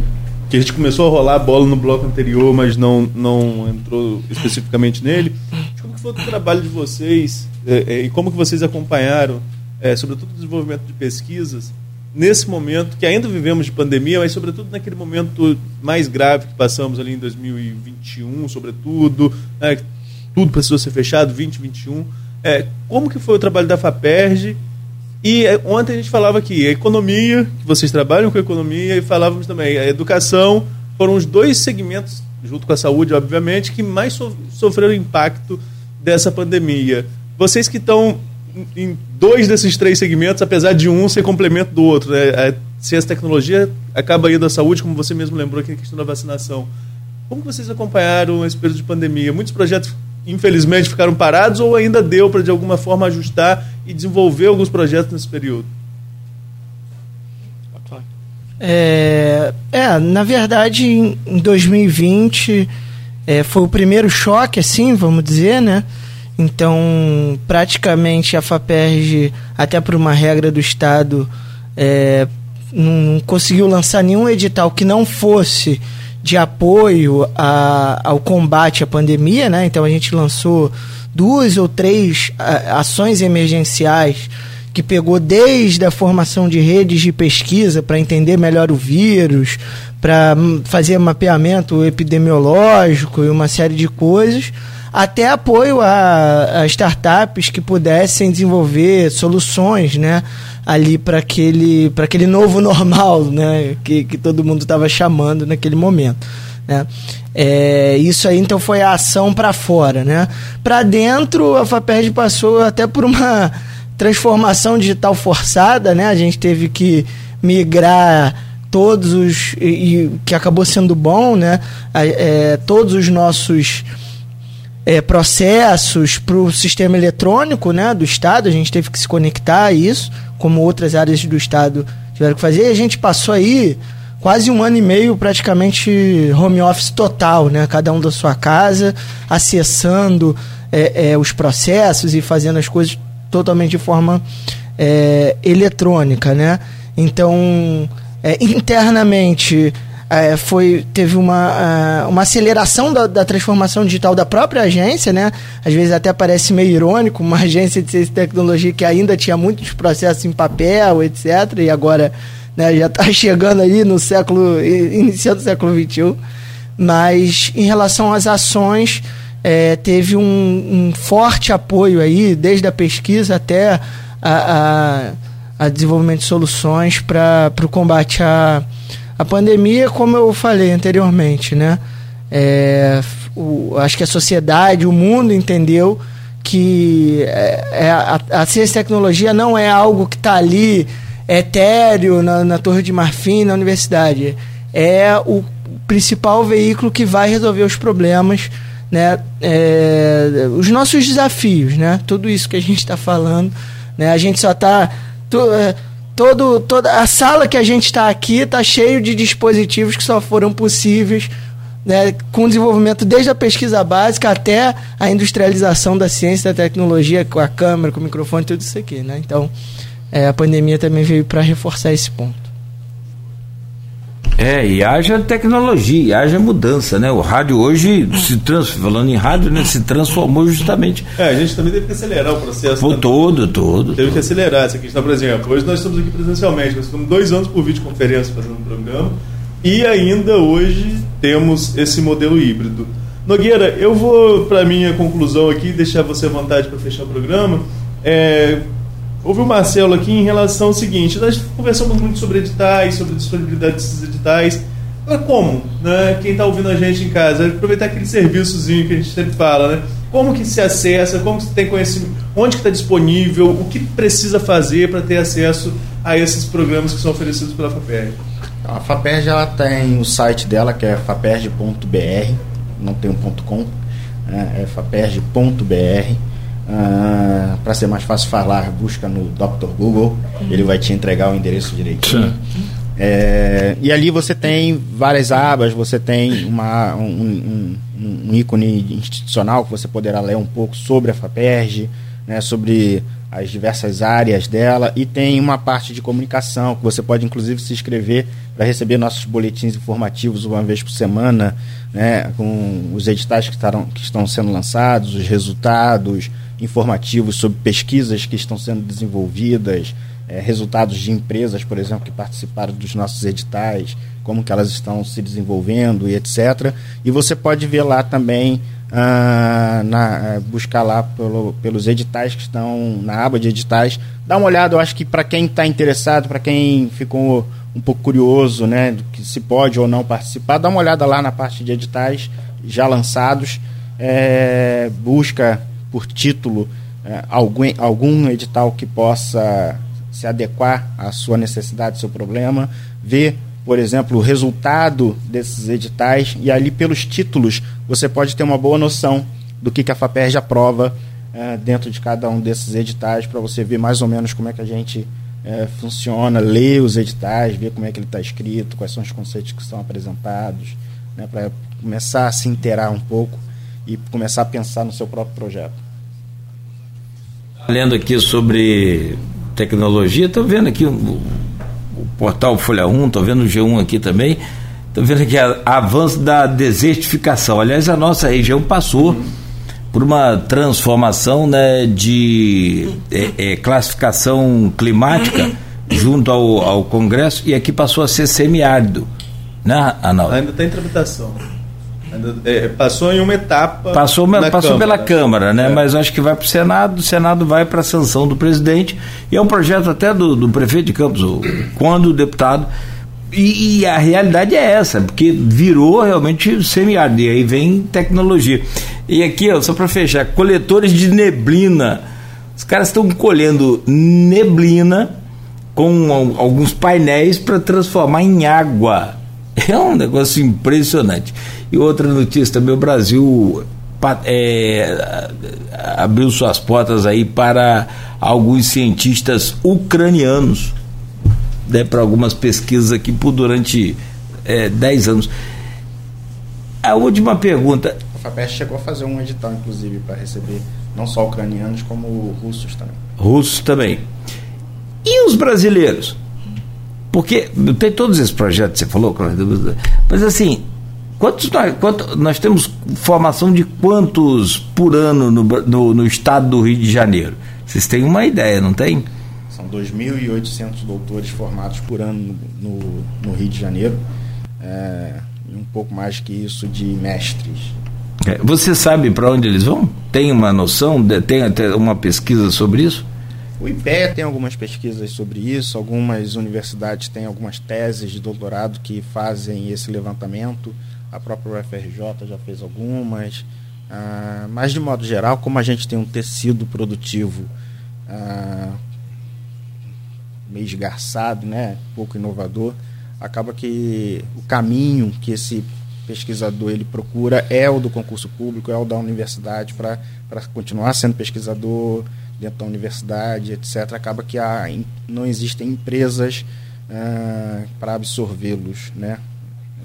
S5: que a gente começou a rolar a bola no bloco anterior, mas não, não entrou especificamente nele. Como foi o trabalho de vocês é, é, e como que vocês acompanharam, é, sobretudo o desenvolvimento de pesquisas, nesse momento que ainda vivemos de pandemia, mas sobretudo naquele momento mais grave que passamos ali em 2021, sobretudo, né, tudo precisou ser fechado, 2021. É, como que foi o trabalho da FAPERJ e é, ontem a gente falava aqui, a economia, que vocês trabalham com economia, e falávamos também, a educação, foram os dois segmentos, junto com a saúde, obviamente, que mais so sofreram impacto dessa pandemia. Vocês que estão em dois desses três segmentos, apesar de um ser complemento do outro, né? a ciência e tecnologia acaba indo à saúde, como você mesmo lembrou aqui na questão da vacinação. Como vocês acompanharam esse período de pandemia? Muitos projetos infelizmente ficaram parados ou ainda deu para de alguma forma ajustar e desenvolver alguns projetos nesse período?
S3: É, é na verdade, em 2020 é, foi o primeiro choque, assim, vamos dizer, né? Então, praticamente a FAPERJ, até por uma regra do Estado, é, não conseguiu lançar nenhum edital que não fosse de apoio a, ao combate à pandemia, né? Então a gente lançou duas ou três ações emergenciais que pegou desde a formação de redes de pesquisa para entender melhor o vírus, para fazer mapeamento epidemiológico e uma série de coisas, até apoio a, a startups que pudessem desenvolver soluções, né, ali para aquele, aquele novo normal, né, que, que todo mundo estava chamando naquele momento. Né? É, isso aí então foi a ação para fora, né? Para dentro a Faperj passou até por uma transformação digital forçada, né? A gente teve que migrar todos os e, e que acabou sendo bom, né? É, todos os nossos é, processos para o sistema eletrônico, né? Do estado, a gente teve que se conectar a isso, como outras áreas do estado tiveram que fazer. E a gente passou aí quase um ano e meio praticamente home office total, né? Cada um da sua casa, acessando é, é, os processos e fazendo as coisas totalmente de forma é, eletrônica, né? Então, é, internamente é, foi teve uma, uh, uma aceleração da, da, transformação digital da própria agência, né? Às vezes até parece meio irônico, uma agência de ciência e tecnologia que ainda tinha muitos processos em papel, etc. E agora né, já está chegando aí no século, iniciando o século XXI. Mas em relação às ações, é, teve um, um, forte apoio aí, desde a pesquisa até a, a, a desenvolvimento de soluções para o combate à, à pandemia, como eu falei anteriormente, né? É, o, acho que a sociedade, o mundo entendeu que é, é a, a, ciência e tecnologia não é algo que está ali etéreo na, na Torre de Marfim, na universidade. É o principal veículo que vai resolver os problemas né, é, os nossos desafios, né, tudo isso que a gente está falando, né, a gente só está é, todo toda a sala que a gente está aqui está cheio de dispositivos que só foram possíveis né, com desenvolvimento desde a pesquisa básica até a industrialização da ciência, da tecnologia, com a câmera, com o microfone, tudo isso aqui, né? Então, é, a pandemia também veio para reforçar esse ponto.
S2: É, e haja tecnologia, e haja mudança, né? O rádio hoje, se trans, falando em rádio, né, se transformou justamente.
S5: É, a gente também teve que acelerar o processo.
S2: Por todo, todo.
S5: Teve que acelerar essa questão, por exemplo. Hoje nós estamos aqui presencialmente, nós ficamos dois anos por videoconferência fazendo um programa, e ainda hoje temos esse modelo híbrido. Nogueira, eu vou para minha conclusão aqui, deixar você à vontade para fechar o programa. É, Houve o Marcelo aqui em relação ao seguinte: nós conversamos muito sobre editais, sobre disponibilidade desses editais. Mas como? Né? Quem está ouvindo a gente em casa, aproveitar aquele serviçozinho que a gente sempre fala, né? Como que se acessa, como que tem conhecimento, onde está disponível, o que precisa fazer para ter acesso a esses programas que são oferecidos pela FAPERG?
S4: A FAPERG ela tem o site dela que é faperg.br, não tem um ponto .com, né? é faperg.br ah, para ser mais fácil falar, busca no Dr. Google, ele vai te entregar o endereço direitinho. É, e ali você tem várias abas, você tem uma, um, um, um, ícone institucional que você poderá ler um pouco sobre a FAPERG, né, sobre as diversas áreas dela, e tem uma parte de comunicação que você pode inclusive se inscrever para receber nossos boletins informativos uma vez por semana, né, com os editais que, estarão, que estão sendo lançados, os resultados, informativos sobre pesquisas que estão sendo desenvolvidas, é, resultados de empresas, por exemplo, que participaram dos nossos editais, como que elas estão se desenvolvendo e etc. E você pode ver lá também, ah, na, buscar lá pelo, pelos editais que estão na aba de editais. Dá uma olhada, eu acho que para quem está interessado, para quem ficou um pouco curioso, né, do que se pode ou não participar, dá uma olhada lá na parte de editais já lançados, é, busca por título é, algum, algum edital que possa se adequar à sua necessidade, ao seu problema, ver, por exemplo, o resultado desses editais e ali pelos títulos você pode ter uma boa noção do que, que a FAPERJ aprova é, dentro de cada um desses editais para você ver mais ou menos como é que a gente é, funciona, ler os editais, ver como é que ele está escrito, quais são os conceitos que são apresentados, né, para começar a se inteirar um pouco e começar a pensar no seu próprio projeto.
S2: Lendo aqui sobre tecnologia, estou vendo aqui o, o, portal Folha 1, estou vendo o G1 aqui também, estou vendo aqui a, avanço da desertificação. Aliás, a nossa região passou uhum. por uma transformação né, de é, é, classificação climática junto ao, ao Congresso e aqui passou a ser semiárido. Né, Arnaldo?
S5: Ainda está em tramitação. É, passou em uma etapa.
S2: Passou, passou
S5: Câmara.
S2: pela Câmara, né? É. Mas acho que vai para o Senado, o Senado vai para a sanção do presidente. E é um projeto até do, do prefeito de Campos, quando o deputado. E, e, a realidade é essa, porque virou realmente semiárido. E aí vem tecnologia. E aqui, ó, só para fechar, coletores de neblina. Os caras estão colhendo neblina com alguns painéis para transformar em água. É um negócio impressionante. E outra notícia também, o Brasil é, abriu suas portas aí para alguns cientistas ucranianos, né, para algumas pesquisas aqui por durante é, 10 anos. A última pergunta.
S4: A FAPEST chegou a fazer um edital, inclusive, para receber não só ucranianos, como russos também.
S2: Russos também. E os brasileiros? Porque tem todos esses projetos que você falou, mas assim, quantos nós, quanto, nós temos formação de quantos por ano no, no, no estado do Rio de Janeiro? Vocês têm uma ideia, não tem?
S4: São 2.800 doutores formados por ano no, no Rio de Janeiro. É, e um pouco mais que isso de mestres.
S2: É, você sabe para onde eles vão? Tem uma noção? Tem até uma pesquisa sobre isso?
S4: O IPE tem algumas pesquisas sobre isso, algumas universidades têm algumas teses de doutorado que fazem esse levantamento, a própria UFRJ já fez algumas, ah, mas de modo geral, como a gente tem um tecido produtivo ah, meio esgarçado, né, pouco inovador, acaba que o caminho que esse pesquisador ele procura é o do concurso público, é o da universidade para continuar sendo pesquisador, dentro da universidade, etc., acaba que há, não existem empresas uh, para absorvê-los, né?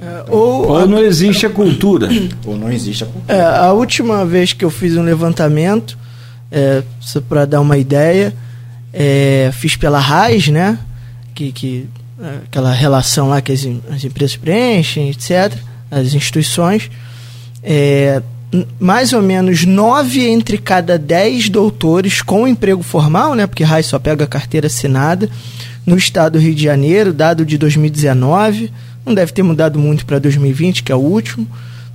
S2: É, então, ou, ou, não existe a cultura.
S4: Ou não existe a cultura.
S3: É, a última vez que eu fiz um levantamento, é, só para dar uma ideia, é, fiz pela RAIS, né? Que, que, é, aquela relação lá que as, as empresas preenchem, etc., as instituições. Mais ou menos nove entre cada dez doutores com emprego formal, né? Porque RAI só pega carteira assinada no estado do Rio de Janeiro, dado de 2019. Não deve ter mudado muito para 2020, que é o último.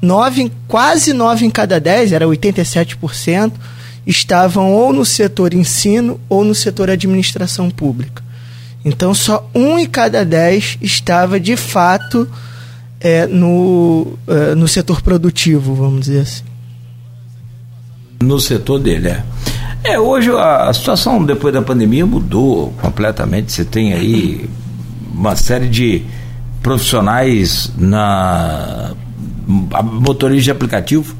S3: Nove, quase nove em cada dez, era 87%, estavam ou no setor ensino ou no setor administração pública. Então, só um em cada dez estava de fato é, no, é, no setor produtivo, vamos dizer assim.
S2: No setor dele, é. É, hoje a, situação depois da pandemia mudou completamente. Você tem aí uma série de profissionais na motorista de aplicativo,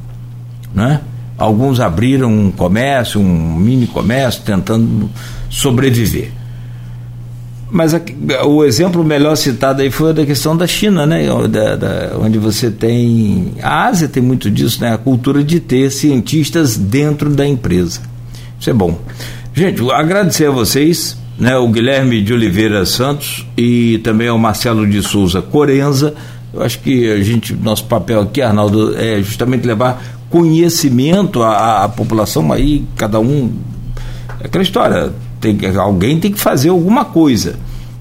S2: né? Alguns abriram um comércio, um mini comércio, tentando sobreviver. Mas a, o exemplo melhor citado aí foi da questão da China, né? Da, da, onde você tem. A Ásia tem muito disso, né? A cultura de ter cientistas dentro da empresa. Isso é bom. Gente, agradecer a vocês, né? O Guilherme de Oliveira Santos e também ao Marcelo de Souza Corenza. Eu acho que a gente, nosso papel aqui, Arnaldo, é justamente levar conhecimento à, à população, aí cada um. Aquela história tem alguém tem que fazer alguma coisa.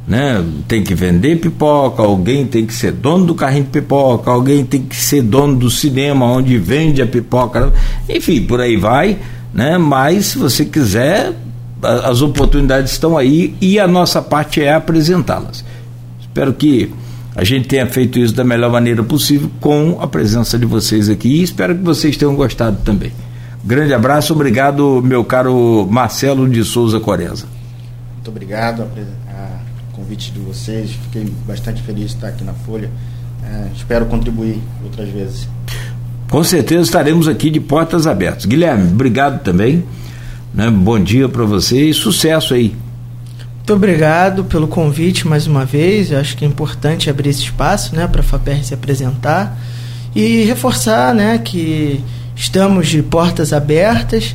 S2: Né? Tem que vender pipoca, alguém tem que ser dono do carrinho de pipoca, alguém tem que ser dono do cinema onde vende a pipoca, enfim, por aí vai, né? Mas se você quiser, as oportunidades estão aí e a nossa parte é apresentá-las. Espero que a gente tenha feito isso da melhor maneira possível com a presença de vocês aqui e espero que vocês tenham gostado também. Grande abraço, obrigado, meu caro Marcelo de Souza Coreza.
S4: Muito obrigado a convite de vocês, fiquei bastante feliz de estar aqui na Folha. É, espero contribuir outras vezes.
S2: Com certeza estaremos aqui de portas abertas. Guilherme, obrigado também. Né? Bom dia para você e sucesso aí.
S3: Muito obrigado pelo convite mais uma vez. Eu acho que é importante abrir esse espaço né, para a FAPER se apresentar e reforçar né, que estamos de portas abertas.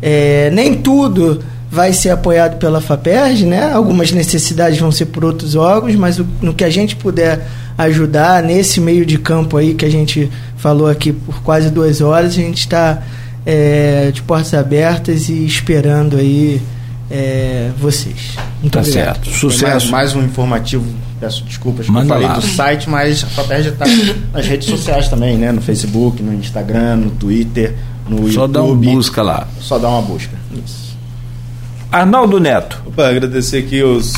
S3: É, nem tudo vai ser apoiado pela FAPERJ, né? Algumas necessidades vão ser por outros órgãos, mas o, no que a gente puder ajudar nesse meio de campo aí que a gente falou aqui por quase duas horas, a gente está é, de portas abertas e esperando aí é, vocês. Muito
S2: Tá
S3: obrigado.
S2: certo.
S4: Tem Mais,
S2: Sucesso.
S4: mais um informativo, peço desculpas que
S2: Manda
S4: eu falei
S2: lá.
S4: do site, mas a Faperj está nas redes sociais também, né? No Facebook, no Instagram, no Twitter, no
S2: Só dá uma
S4: YouTube.
S2: busca lá.
S4: Só dá uma busca. Isso.
S2: Arnaldo Neto.
S5: Opa, agradecer aqui aos,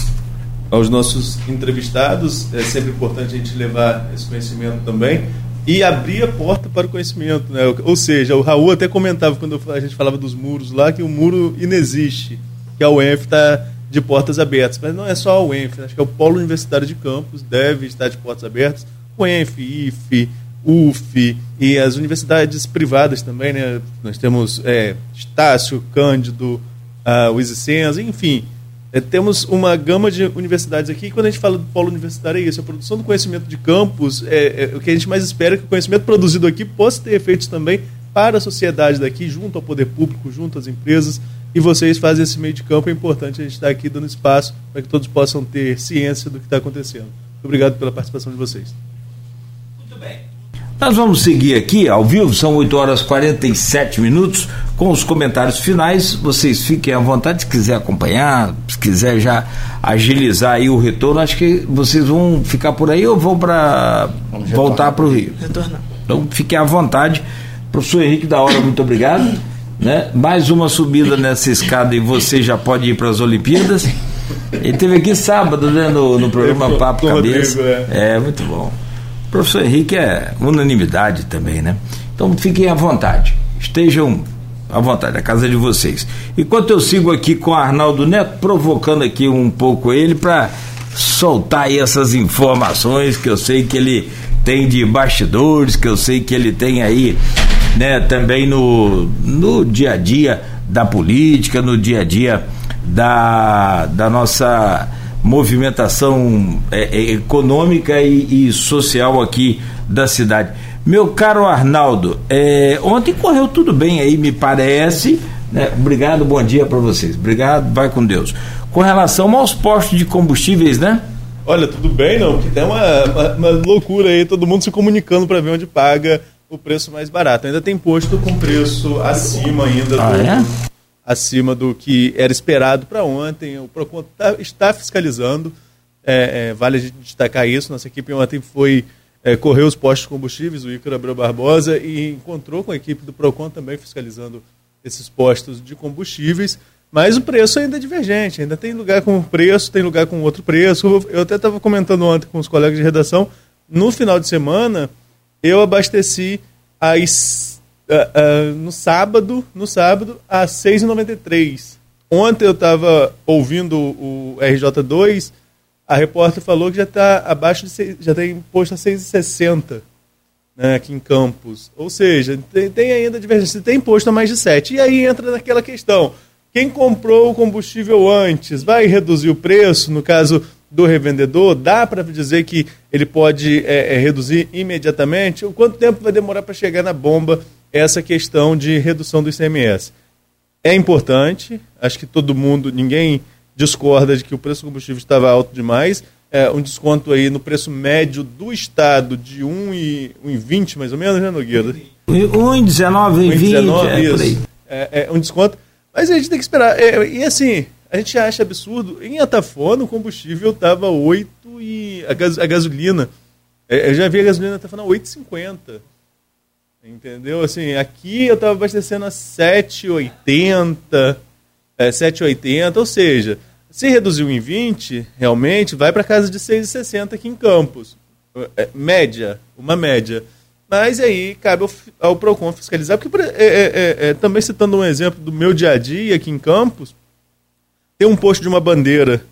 S5: aos nossos entrevistados. É sempre importante a gente levar esse conhecimento também e abrir a porta para o conhecimento. Né? Ou seja, o Raul até comentava quando a gente falava dos muros lá que o muro inexiste, que a UENF está de portas abertas. Mas não é só a UENF, acho que é o Polo Universitário de Campos deve estar de portas abertas. UENF, IFE, UF e as universidades privadas também. Né? Nós temos é, Estácio, Cândido, Wisicenza, enfim. É, temos uma gama de universidades aqui. E quando a gente fala do polo universitário, é isso: a produção do conhecimento de campus. É, é o que a gente mais espera é que o conhecimento produzido aqui possa ter efeitos também para a sociedade daqui, junto ao poder público, junto às empresas. E vocês fazem esse meio de campo. É importante a gente estar aqui dando espaço para que todos possam ter ciência do que está acontecendo. Muito obrigado pela participação de vocês.
S2: Nós vamos seguir aqui ao vivo, são 8 horas 47 minutos, com os comentários finais. Vocês fiquem à vontade se quiser acompanhar, se quiser já agilizar aí o retorno. Acho que vocês vão ficar por aí ou vão para voltar para o Rio.
S3: Retornar.
S2: Então fiquem à vontade. Professor Henrique da Hora, muito obrigado. Né? Mais uma subida nessa escada e você já pode ir para as Olimpíadas. Ele teve aqui sábado, né, no, no programa Papo Cabeça.
S5: Rodrigo,
S2: é, muito bom. O professor Henrique é unanimidade também, né? Então fiquem à vontade. Estejam à vontade, a casa é de vocês. Enquanto eu sigo aqui com o Arnaldo Neto, provocando aqui um pouco ele para soltar aí essas informações que eu sei que ele tem de bastidores, que eu sei que ele tem aí, né, também no, no dia a dia da política, no dia a dia da, da nossa movimentação é, é, econômica e, e social aqui da cidade. Meu caro Arnaldo, é, ontem correu tudo bem aí, me parece. né? Obrigado, bom dia para vocês. Obrigado, vai com Deus. Com relação aos postos de combustíveis, né?
S5: Olha, tudo bem, não? Porque tem uma, uma, uma loucura aí, todo mundo se comunicando para ver onde paga o preço mais barato. Ainda tem posto com preço acima ainda
S2: Ah,
S5: do,
S2: é?
S5: acima do que era esperado para ontem. O Procon tá- está fiscalizando. É, é, vale a gente destacar isso. Nossa equipe ontem foi é, correr os postos de combustíveis, o Ícaro Abreu Barbosa, e encontrou com a equipe do Procon também fiscalizando esses postos de combustíveis. Mas o preço ainda é divergente, ainda tem lugar com preço, tem lugar com outro preço. Eu até estava comentando ontem com os colegas de redação. No final de semana, eu abasteci às, ah, ah, no sábado, no sábado, às 6h93. Ontem eu estava ouvindo o RJ2, a repórter falou que já está abaixo de seis, já tem posto a 6,60 né, aqui em Campos. Ou seja, tem, tem ainda divergência, tem posto a mais de 7. E aí entra naquela questão. Quem comprou o combustível antes vai reduzir o preço? No caso do revendedor, dá para dizer que ele pode é, é, reduzir imediatamente? O quanto tempo vai demorar para chegar na bomba essa questão de redução do ICMS? É importante, acho que todo mundo, ninguém discorda de que o preço do combustível estava alto demais. É, um desconto aí no preço médio do Estado de 1,20 mais ou menos, né, Nogueira?
S2: 1,19, 20,
S5: 1,19,
S2: é.
S5: É, é um desconto. Mas a gente tem que esperar. É, e assim, a gente acha absurdo. Em Atafona, o combustível estava 8 e a, gas- a gasolina. é, eu já vi a gasolina até falando 8,50. Entendeu? Assim, aqui eu estava abastecendo a 7,80, é, 7,80, ou seja, se reduziu em 20, realmente vai para casa de 6,60 aqui em Campos. É, média, uma média. Mas aí cabe ao, ao PROCON fiscalizar, porque por- é, é, é, também citando um exemplo do meu dia a dia aqui em Campos, tem um posto de uma bandeira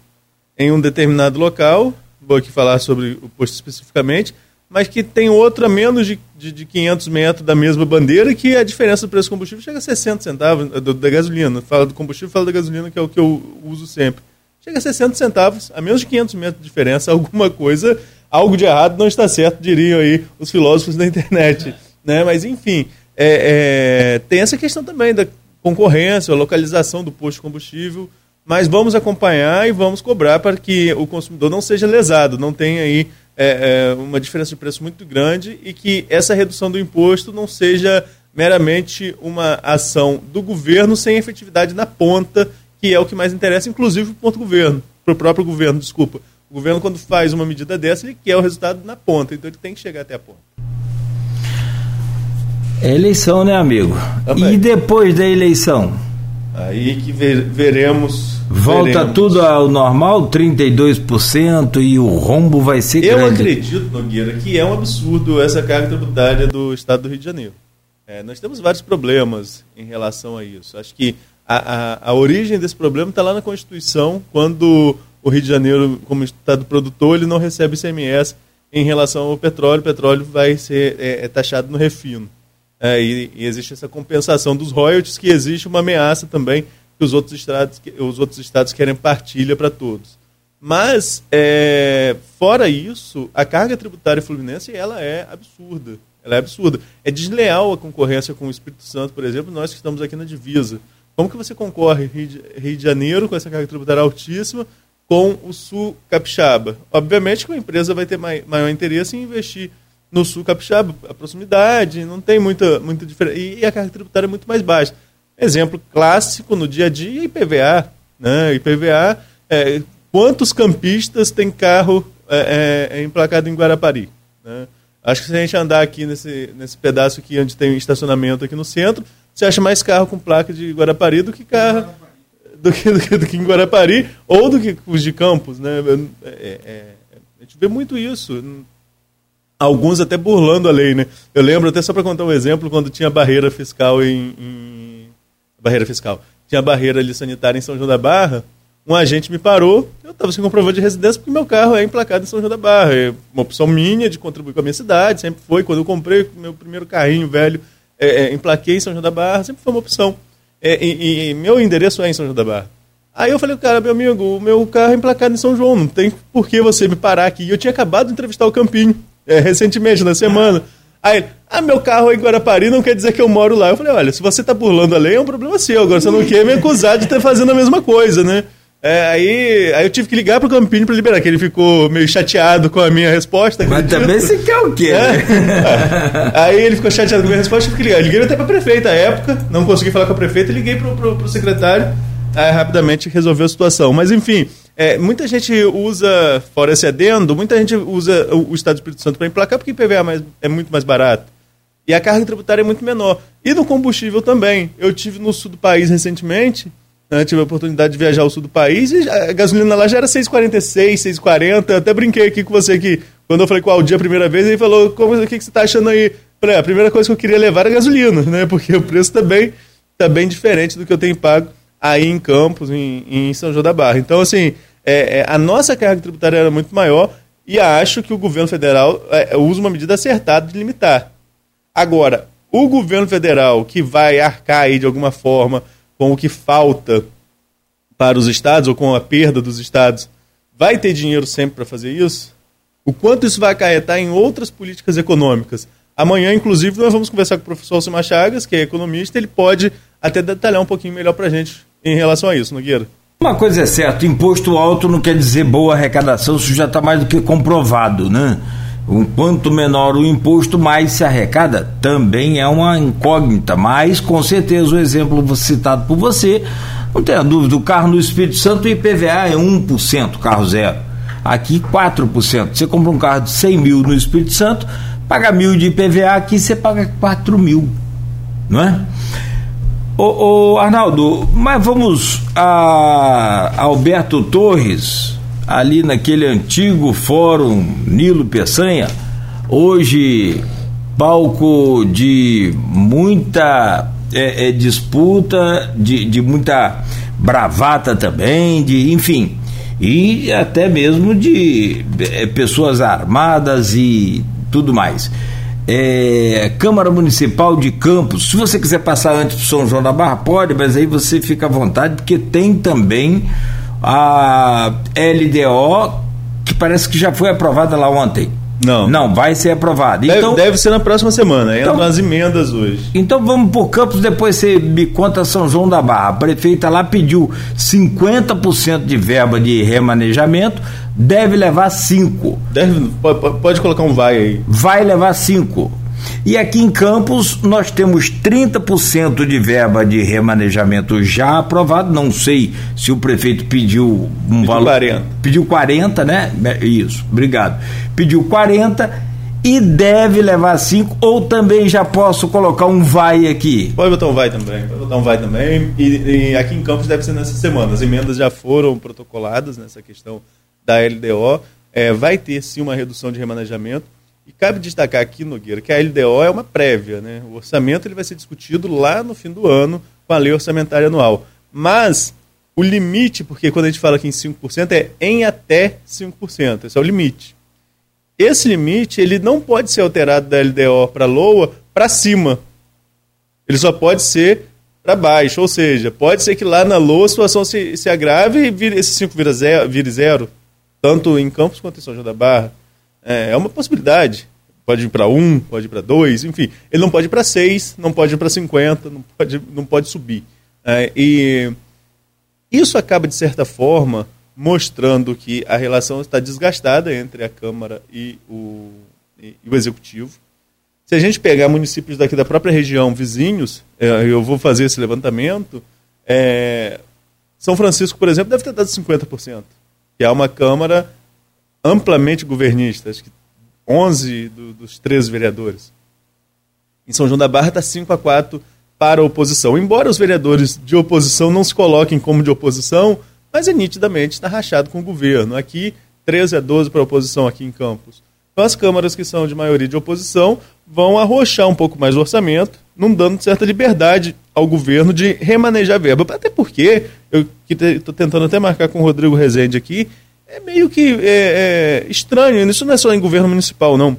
S5: em um determinado local, vou aqui falar sobre o posto especificamente, mas que tem outro a menos de, de, de 500 metros da mesma bandeira, que a diferença do preço do combustível chega a 60 centavos eh, do- da gasolina. Fala do combustível, fala da gasolina, que é o que eu uso sempre. Chega a 60 centavos, a menos de 500 metros de diferença, alguma coisa, algo de errado não está certo, diriam aí os filósofos da internet. Né? Mas, enfim, é, é, tem essa questão também da concorrência, a localização do posto de combustível, mas vamos acompanhar e vamos cobrar para que o consumidor não seja lesado, não tenha aí é, é, uma diferença de preço muito grande e que essa redução do imposto não seja meramente uma ação do governo sem efetividade na ponta, que é o que mais interessa, inclusive para o governo, para o próprio governo, desculpa. O governo, quando faz uma medida dessa, ele quer o resultado na ponta, então ele tem que chegar até a ponta.
S2: É eleição, né, amigo?
S5: Também.
S2: E depois da eleição?
S5: Aí que ver, veremos.
S2: Volta
S5: veremos.
S2: tudo ao normal, 32%, e o rombo vai ser
S5: Eu
S2: grande.
S5: acredito, Nogueira, que é um absurdo essa carga tributária do Estado do Rio de Janeiro. É, nós temos vários problemas em relação a isso. Acho que a, a, a origem desse problema está lá na Constituição, quando o Rio de Janeiro, como Estado produtor, ele não recebe ICMS em relação ao petróleo. O petróleo vai ser é, é taxado no refino. É, e, e existe essa compensação dos royalties, que existe uma ameaça também que os outros estados, os outros estados querem partilha para todos. Mas, é, fora isso, a carga tributária fluminense ela é absurda. Ela é absurda. É desleal a concorrência com o Espírito Santo, por exemplo, nós que estamos aqui na divisa. Como que você concorre Rio de, Rio de Janeiro com essa carga tributária altíssima com o Sul Capixaba? Obviamente que a empresa vai ter mai, maior interesse em investir no Sul Capixaba, a proximidade, não tem muita, muita diferença. E a carga tributária é muito mais baixa. Exemplo clássico no dia a dia, IPVA. Né? IPVA, é, quantos campistas tem carro é, é, emplacado em Guarapari? Né? Acho que se a gente andar aqui nesse, nesse pedaço aqui onde tem estacionamento aqui no centro, você acha mais carro com placa de Guarapari do que carro do que, do que, do que em Guarapari ou do que os de Campos. Né? É, é, a gente vê muito isso alguns até burlando a lei, né? Eu lembro, até só para contar um exemplo, quando tinha barreira fiscal em, em, Barreira fiscal. Tinha barreira ali sanitária em São João da Barra, um agente me parou, eu estava sem comprovante de residência porque meu carro é emplacado em São João da Barra. É uma opção minha de contribuir com a minha cidade, sempre foi. Quando eu comprei meu primeiro carrinho velho, é, é, emplaquei em São João da Barra, sempre foi uma opção. É, e, e, meu endereço é em São João da Barra. Aí eu falei, cara, meu amigo, o meu carro é emplacado em São João, não tem por que você me parar aqui. E eu tinha acabado de entrevistar o Campinho é, recentemente, na semana. Aí, ah, meu carro é em Guarapari não quer dizer que eu moro lá. Eu falei, olha, se você tá burlando a lei, é um problema seu. Agora você não quer me acusar de estar fazendo a mesma coisa, né? É, aí, aí eu tive que ligar pro Campinho para liberar, que ele ficou meio chateado com a minha resposta.
S2: Mas também você quer o quê,
S5: É.
S2: né?
S5: Aí ele ficou chateado com a minha resposta, eu tive que ligar. Eu liguei até pra prefeita à época, não consegui falar com a prefeita, liguei pro, pro, pro secretário, aí rapidamente resolveu a situação. Mas enfim, é, muita gente usa, fora esse adendo, muita gente usa o, o Estado do Espírito Santo para emplacar porque IPVA mais, é muito mais barato. E a carga tributária é muito menor. E no combustível também. Eu tive no sul do país recentemente, né, tive a oportunidade de viajar ao sul do país e a gasolina lá já era 6,46, 6,40. Eu até brinquei aqui com você que quando eu falei com o Aldi a primeira vez, ele falou: Como, o que, que você está achando aí? Falei, "Ah, a primeira coisa que eu queria levar era gasolina, né? Porque o preço também está bem diferente do que eu tenho pago aí em Campos, em, em São João da Barra. Então, assim, é, é, a nossa carga tributária era muito maior e acho que o governo federal é, usa uma medida acertada de limitar. Agora, o governo federal que vai arcar aí de alguma forma com o que falta para os estados ou com a perda dos estados, vai ter dinheiro sempre para fazer isso? O quanto isso vai acarretar em outras políticas econômicas? Amanhã, inclusive, nós vamos conversar com o professor Alcimar Chagas, que é economista, ele pode até detalhar um pouquinho melhor para a gente em relação a isso, Nogueira.
S2: Uma coisa é certa, imposto alto não quer dizer boa arrecadação, isso já está mais do que comprovado, né? Um quanto menor o imposto, mais se arrecada, também é uma incógnita, mas com certeza o exemplo citado por você, não tenha dúvida, o carro no Espírito Santo, o IPVA é 1%, carro zero. Aqui 4%. Você compra um carro de 100 mil no Espírito Santo, paga mil de IPVA, aqui você paga 4 mil, não é? Ô, ô, Arnaldo, mas vamos a Alberto Torres, ali naquele antigo fórum Nilo Peçanha, hoje palco de muita é, é, disputa, de, de muita bravata também, de enfim, e até mesmo de é, pessoas armadas e tudo mais é, Câmara Municipal de Campos. Se você quiser passar antes do São João da Barra, pode, mas aí você fica à vontade, porque tem também a LDO, que parece que já foi aprovada lá ontem.
S5: Não.
S2: Não, vai ser aprovada.
S5: Deve,
S2: Então,
S5: deve ser na próxima semana,
S2: Então-
S5: nas emendas hoje.
S2: então vamos por Campos, depois você me conta São João da Barra. A prefeita lá pediu 50% de verba de remanejamento, deve levar 5%.
S5: Deve, pode, pode colocar um vai aí.
S2: vai levar cinco. E aqui em Campos nós temos 30% de verba de remanejamento já aprovado. Não sei se o prefeito pediu um
S5: pediu
S2: valor.
S5: 40.
S2: Pediu 40, né? Isso, obrigado. Pediu 40 e deve levar 5, ou também já posso colocar um vai aqui?
S5: Pode botar um vai também, pode botar um vai também. E, e aqui em Campos deve ser nessa semana. As emendas já foram protocoladas nessa questão da LDO. É, vai ter sim uma redução de remanejamento. E cabe destacar aqui, Nogueira, que a LDO é uma prévia. Né? O orçamento ele vai ser discutido lá no fim do ano com a lei orçamentária anual. Mas o limite, porque quando a gente fala aqui em 5%, é em até 5%. Esse é o limite. Esse limite ele não pode ser alterado da LDO para LOA para cima. Ele só pode ser para baixo. Ou seja, pode ser que lá na LOA a situação se, se agrave e vire, esse 5 vira zero, vire zero, tanto em Campos quanto em São João da Barra. É, é uma possibilidade. Pode ir para 1, pode ir para 2, enfim. Ele não pode ir para 6, não pode ir para 50, não pode, não pode subir. É, e isso acaba, de certa forma, mostrando que a relação está desgastada entre a Câmara e o, e o Executivo. Se a gente pegar municípios daqui da própria região, vizinhos, é, eu vou fazer esse levantamento, é, São Francisco, por exemplo, deve ter dado 50%, que é uma Câmara amplamente governista, acho que 11 do, dos 13 vereadores. Em São João da Barra está 5 a 4 para a oposição. Embora os vereadores de oposição não se coloquem como de oposição, mas é nitidamente está rachado com o governo. Aqui, 13 a 12 para a oposição aqui em Campos. Então as câmaras que são de maioria de oposição vão arrochar um pouco mais o orçamento, não dando certa liberdade ao governo de remanejar verba. Até porque, eu estou tentando até marcar com o Rodrigo Rezende aqui, é meio que é, é, estranho. Isso não é só em governo municipal, não.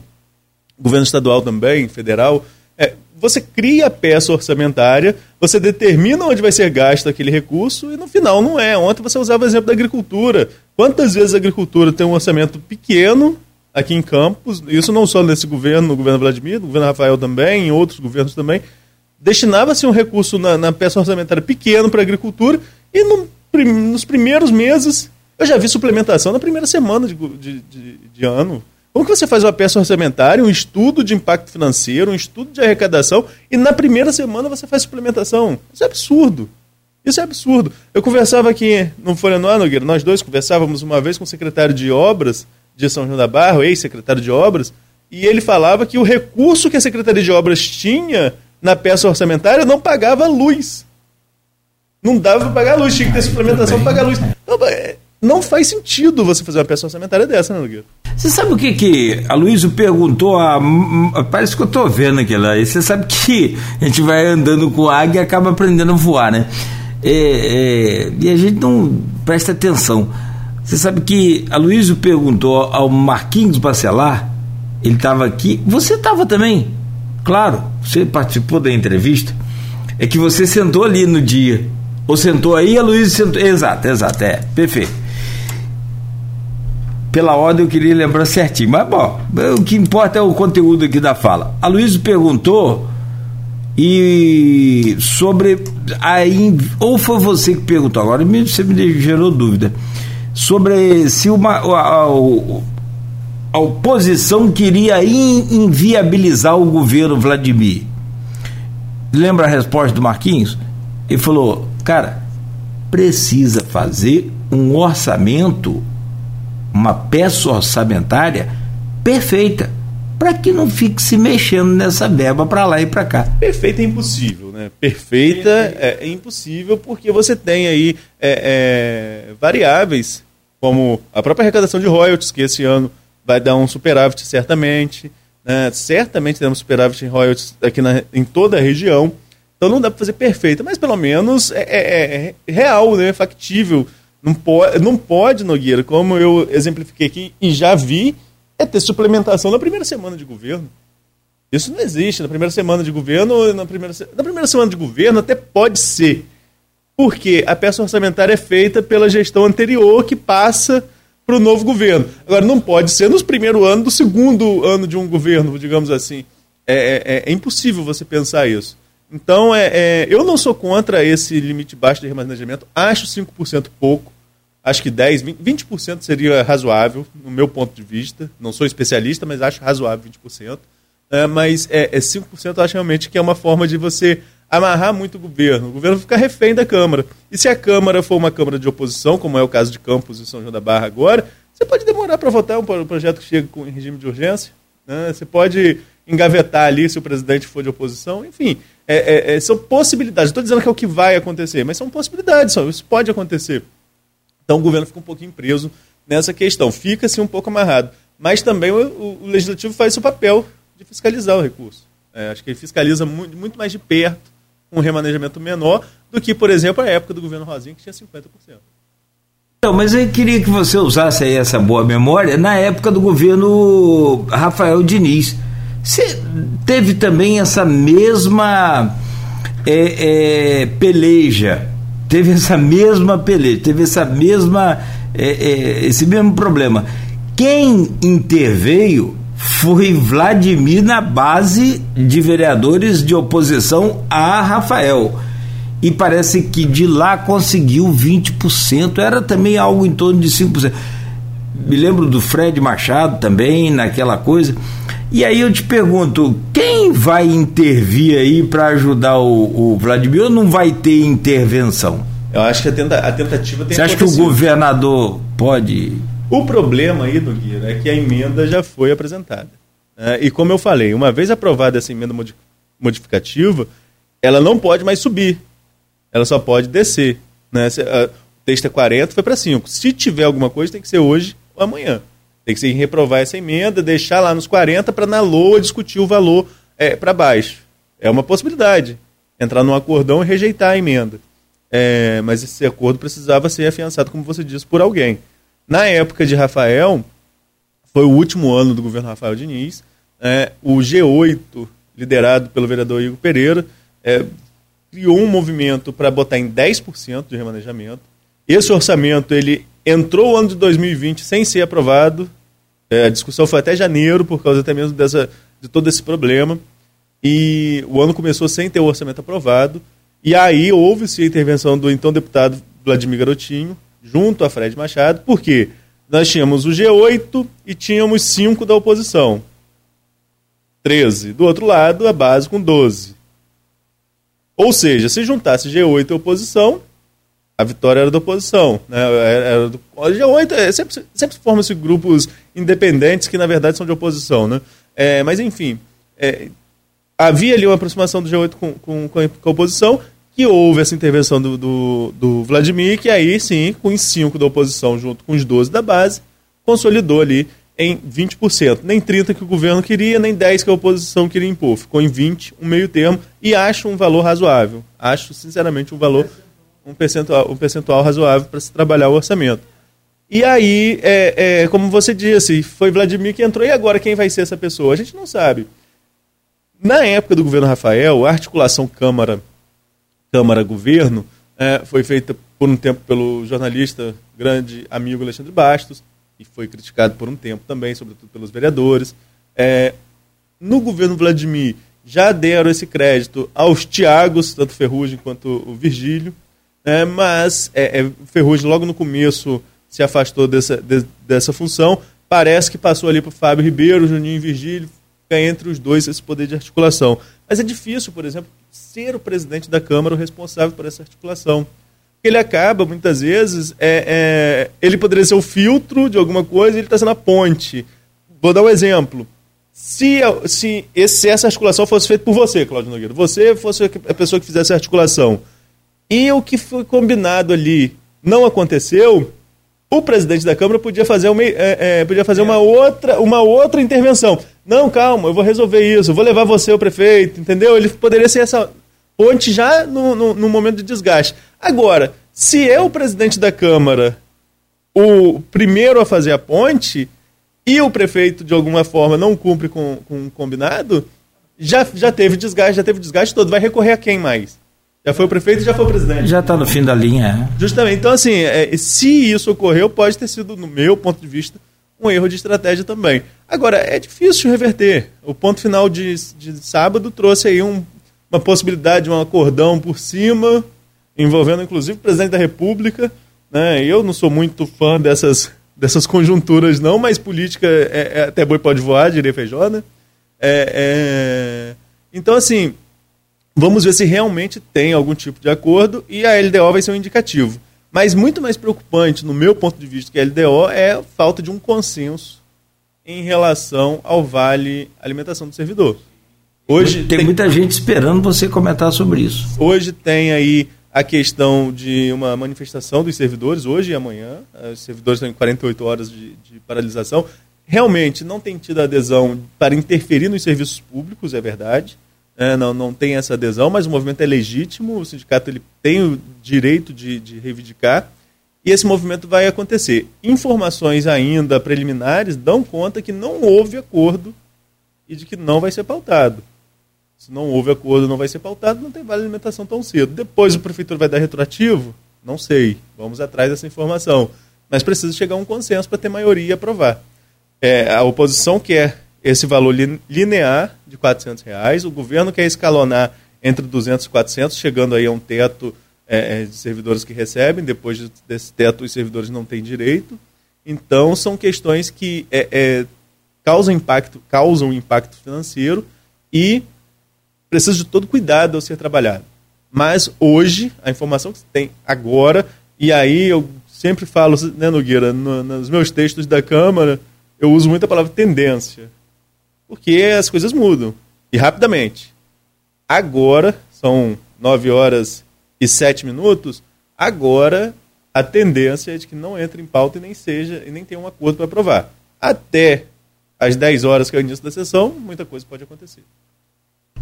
S5: Governo estadual também, federal. É, você cria a peça orçamentária, você determina onde vai ser gasto aquele recurso e no final não é. Ontem você usava o exemplo da agricultura. Quantas vezes a agricultura tem um orçamento pequeno aqui em Campos, isso não só nesse governo, no governo Vladimir, no governo Rafael também, em outros governos também, destinava-se um recurso na, na, peça orçamentária pequeno para a agricultura e no, nos primeiros meses eu já vi suplementação na primeira semana de, de, de, de ano. Como que você faz uma peça orçamentária, um estudo de impacto financeiro, um estudo de arrecadação, e na primeira semana você faz suplementação? Isso é absurdo. Isso é absurdo. Eu conversava aqui no Folha no Nogueira, nós dois conversávamos uma vez com o secretário de Obras de São João da Barra, ex-secretário de Obras, e ele falava que o recurso que a Secretaria de Obras tinha na peça orçamentária não pagava luz. Não dava para pagar luz, tinha que ter suplementação para pagar luz. Não, é, não faz sentido você fazer uma peça orçamentária dessa, né, Nogueira?
S2: Você sabe o que que a Luísa perguntou? A, parece que eu estou vendo aquilo aí. Você sabe que a gente vai andando com águia e acaba aprendendo a voar, né? É, é, e a gente não presta atenção. Você sabe que a Luísa perguntou ao Marquinhos Bacelar, ele estava aqui, você estava também, claro, você participou da entrevista, é que você sentou ali no dia, ou sentou aí, a Luísa sentou, exato, exato, é, perfeito pela ordem eu queria lembrar certinho. Mas, bom, o que importa é o conteúdo aqui da fala. A Luísa perguntou e sobre a ou foi você que perguntou agora você me gerou dúvida sobre se uma a, a, oposição queria inviabilizar o governo Vladimir lembra a resposta do Marquinhos ele falou cara precisa fazer um orçamento uma peça orçamentária perfeita, para que não fique se mexendo nessa verba para lá e para cá.
S5: Perfeita é impossível, né? Perfeita é, é impossível porque você tem aí é, é, variáveis como a própria arrecadação de royalties, que esse ano vai dar um superávit certamente. Né? Certamente teremos superávit em royalties aqui na, em toda a região. Então não dá para fazer perfeita, mas pelo menos é, é, é real, né? factível não pode, não pode, Nogueira, como eu exemplifiquei aqui e já vi, é ter suplementação na primeira semana de governo. Isso não existe. Na primeira semana de governo, na primeira, na primeira semana de governo até pode ser. Porque a peça orçamentária é feita pela gestão anterior que passa para o novo governo. Agora, não pode ser nos primeiros anos do segundo ano de um governo, digamos assim. É, é, é impossível você pensar isso. Então, é, é, eu não sou contra esse limite baixo de remanejamento. Acho 5% pouco. Acho que 10, 20% seria razoável, no meu ponto de vista. Não sou especialista, mas acho razoável 20%. né, mas é, é 5% eu acho realmente que é uma forma de você amarrar muito o governo. O governo fica refém da Câmara. E se a Câmara for uma Câmara de oposição, como é o caso de Campos e São João da Barra agora, você pode demorar para votar um projeto que chega com, regime de urgência. Né? Você pode engavetar ali se o presidente for de oposição. Enfim, é, é, é são possibilidades. Estou dizendo que é o que vai acontecer, mas são possibilidades. Só. Isso pode acontecer. Então o governo fica um pouquinho preso nessa questão. Fica-se um pouco amarrado. Mas também o, o, o legislativo faz seu papel de fiscalizar o recurso. É, acho que ele fiscaliza muito, muito mais de perto um remanejamento menor do que, por exemplo, a época do governo Rosinha, que tinha 50%.
S2: Então, mas eu queria que você usasse aí essa boa memória na época do governo Rafael Diniz. Você teve também essa mesma é, é, peleja, teve essa mesma peleja, teve essa mesma, é, é esse mesmo problema. Quem interveio foi Vladimir na base de vereadores de oposição a Rafael. E parece que de lá conseguiu 20%, era também algo em torno de 5%. Me lembro do Fred Machado também, naquela coisa. E aí eu te pergunto, quem vai intervir aí para ajudar o, o, Vladimir ou não vai ter intervenção?
S5: Eu acho que a, tenta, a tentativa tem
S2: Você acha que o governador pode
S5: o problema aí, Nogueira, é que a emenda já foi apresentada. Né? E como eu falei, uma vez aprovada essa emenda modificativa, ela não pode mais subir. Ela só pode descer. Né? O texto é 40, foi para 5. Se tiver alguma coisa, tem que ser hoje ou amanhã. Tem que ser reprovar essa emenda, deixar lá nos 40 para na LOA discutir o valor é, para baixo. É uma possibilidade. Entrar num acordão e rejeitar a emenda. É, mas esse acordo precisava ser afiançado, como você disse, por alguém. Na época de Rafael, foi o último ano do governo Rafael Diniz, é, o G8, liderado pelo vereador Igor Pereira, é, criou um movimento para botar em 10% de remanejamento. Esse orçamento ele entrou o ano de 2020 sem ser aprovado. É, a discussão foi até janeiro, por causa até mesmo dessa, de todo esse problema. E o ano começou sem ter o orçamento aprovado. E aí houve-se a intervenção do então deputado Vladimir Garotinho, junto a Fred Machado, porque nós tínhamos o G8 e tínhamos cinco da oposição. 13. Do outro lado, a base com 12. Ou seja, se juntasse G8 e oposição, a vitória era da oposição. Né? Era do, o G8 é, sempre, sempre formam-se grupos independentes que, na verdade, são de oposição. Né? É, mas, enfim, é, havia ali uma aproximação do G8 com, com, com a oposição que houve essa intervenção do, do, do Vladimir, que aí sim, com os 5 da oposição junto com os 12 da base, consolidou ali em 20%. Nem 30% que o governo queria, nem 10% que a oposição queria impor. Ficou em 20%, um meio termo, e acho um valor razoável. Acho, sinceramente, um valor, um percentual, um percentual razoável para se trabalhar o orçamento. E aí, é, é, como você disse, foi Vladimir que entrou, e agora quem vai ser essa pessoa? A gente não sabe. Na época do governo Rafael, a articulação Câmara Câmara-Governo é, foi feita por um tempo pelo jornalista, grande amigo Alexandre Bastos, e foi criticado por um tempo também, sobretudo pelos vereadores. É, no governo Vladimir, já deram esse crédito aos Tiagos, tanto Ferrugem quanto o Virgílio, é, mas é, é, Ferrugem logo no começo se afastou dessa, de, dessa função, parece que passou ali para Fábio Ribeiro, Juninho e Virgílio, entre os dois esse poder de articulação. Mas é difícil, por exemplo, ser o presidente da Câmara o responsável por essa articulação. Ele acaba, muitas vezes, é, é, ele poderia ser o filtro de alguma coisa e ele está sendo a ponte. Vou dar um exemplo. Se, se, se essa articulação fosse feita por você, Cláudio Nogueira, você fosse a pessoa que fizesse a articulação, e o que foi combinado ali não aconteceu, o presidente da Câmara podia fazer uma, é, é, podia fazer uma, outra, uma outra intervenção. Não, calma, eu vou resolver isso, vou levar você ao prefeito, entendeu? Ele poderia ser essa ponte já no, no, no momento de desgaste. Agora, se é o presidente da Câmara o primeiro a fazer a ponte e o prefeito, de alguma forma, não cumpre com, com o combinado, já, já teve desgaste, já teve desgaste todo. Vai recorrer a quem mais? Já foi o prefeito e já foi o presidente.
S2: Já está no fim da linha.
S5: É. Justamente. Então, assim, é, se isso ocorreu, pode ter sido, no meu ponto de vista, um erro de estratégia também. Agora, é difícil reverter. O ponto final de, de sábado trouxe aí um, uma possibilidade de um acordão por cima, envolvendo inclusive o presidente da República. Né? Eu não sou muito fã dessas, dessas conjunturas, não, mas política é, é até boi pode voar, diria Feijó, né? É, é... Então, assim, vamos ver se realmente tem algum tipo de acordo e a LDO vai ser um indicativo. Mas muito mais preocupante, no meu ponto de vista, que a LDO é a falta de um consenso em relação ao vale alimentação do servidor.
S2: Hoje tem, tem, muita gente esperando você comentar sobre isso.
S5: Hoje tem aí a questão de uma manifestação dos servidores, hoje e amanhã. Os servidores estão em 48 horas de, de paralisação. Realmente não tem tido adesão para interferir nos serviços públicos, é verdade. É, não, não tem essa adesão, mas o movimento é legítimo, o sindicato ele tem o direito de, de reivindicar e esse movimento vai acontecer. Informações ainda preliminares dão conta que não houve acordo e de que não vai ser pautado. Se não houve acordo, não vai ser pautado, não tem vale alimentação tão cedo. Depois o prefeitura vai dar retroativo? Não sei. Vamos atrás dessa informação. Mas precisa chegar a um consenso para ter maioria e aprovar. É, a oposição quer esse valor linear de 400 reais, o governo quer escalonar entre 200 e 400, chegando aí a um teto é, é, de servidores que recebem, depois desse teto os servidores não têm direito. Então são questões que é, é, causam impacto, causam impacto financeiro e precisa de todo cuidado ao ser trabalhado. Mas hoje, a informação que se tem agora, e aí eu sempre falo, né, Nogueira, no, nos meus textos da Câmara, eu uso muito a palavra tendência. Porque as coisas mudam. E rapidamente. Agora, são 9 horas e 7 minutos, agora a tendência é de que não entre em pauta e nem seja, e nem tenha um acordo para aprovar. Até às 10 horas, que é o início da sessão, muita coisa pode acontecer.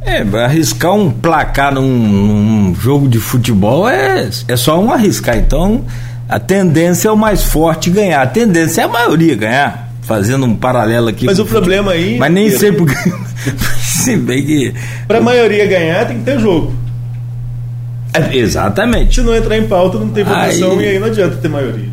S2: É, arriscar um placar num, num, jogo de futebol é, é só um arriscar. Então, a tendência é o mais forte ganhar. A tendência é a maioria ganhar. Fazendo um paralelo aqui.
S5: Mas o problema aí.
S2: Mas nem sempre. Se bem que.
S5: Pra maioria ganhar, tem que ter jogo.
S2: É, exatamente.
S5: Se não entrar em pauta, não tem votação aí, e aí não adianta ter maioria.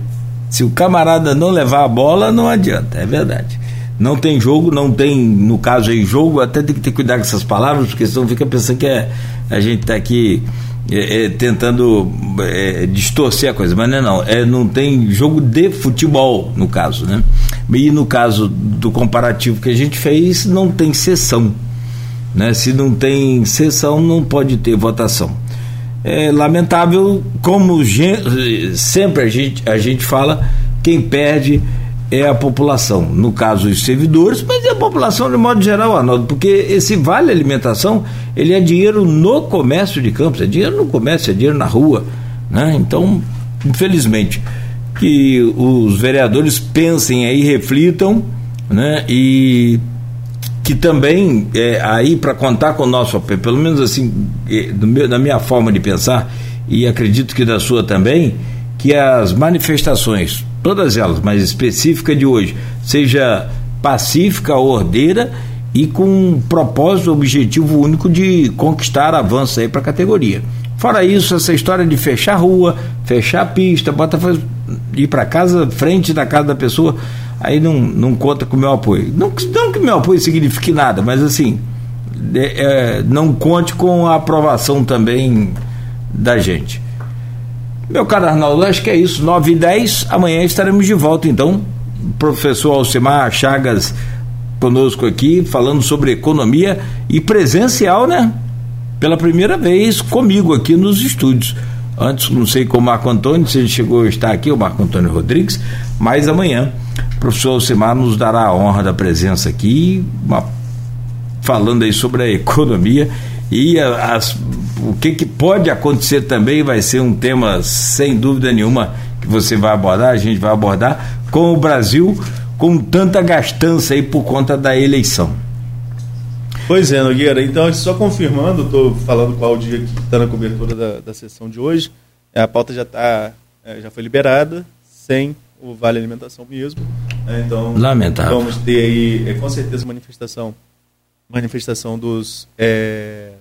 S2: Se o camarada não levar a bola, não adianta, é verdade não tem jogo, não tem, no caso aí, jogo, até tem que ter cuidado com essas palavras, porque senão fica pensando que é, a gente está aqui é, é, tentando é, distorcer a coisa, mas não é não, é, não tem jogo de futebol, no caso, né? E no caso do comparativo que a gente fez, não tem sessão, né? Se não tem sessão, não pode ter votação. É lamentável, como sempre a gente, a gente fala, quem perde é a população, no caso os servidores, mas é a população de modo geral, Arnaldo, porque esse vale alimentação, ele é dinheiro no comércio de campos, é dinheiro no comércio, é dinheiro na rua, né? Então, infelizmente, que os vereadores pensem aí, reflitam, né? E que também é, aí para contar com o nosso apoio, pelo menos assim, é, meu, da minha forma de pensar e acredito que da sua também, que as manifestações todas elas, mas específica de hoje, seja pacífica, ordeira e com um propósito, objetivo único de conquistar avanço aí para a categoria. Fora isso, essa história de fechar a rua, fechar a pista, bota ir para casa, frente da casa da pessoa, aí não, não conta com o meu apoio. Não, não que meu apoio signifique nada, mas assim, é, é, não conte com a aprovação também da gente. Meu caro Arnaldo, acho que é isso. 9 e 10, amanhã estaremos de volta, então. Professor Alcimar Chagas conosco aqui, falando sobre economia e presencial, né? Pela primeira vez comigo aqui nos estúdios. Antes, não sei com o Marco Antônio, se ele chegou a estar aqui, o Marco Antônio Rodrigues, mas amanhã o professor Alcimar nos dará a honra da presença aqui, uma, falando aí sobre a economia e as, o que, que pode acontecer também vai ser um tema, sem dúvida nenhuma, que você vai abordar, a gente vai abordar, com o Brasil com tanta gastança aí por conta da eleição.
S5: Pois é, Nogueira. Então, só confirmando, estou falando qual dia que está na cobertura da, da sessão de hoje. A pauta já, tá, é, já foi liberada, sem o Vale Alimentação mesmo. É, então,
S2: Lamentável.
S5: vamos ter aí, é, com certeza, manifestação, manifestação dos, é,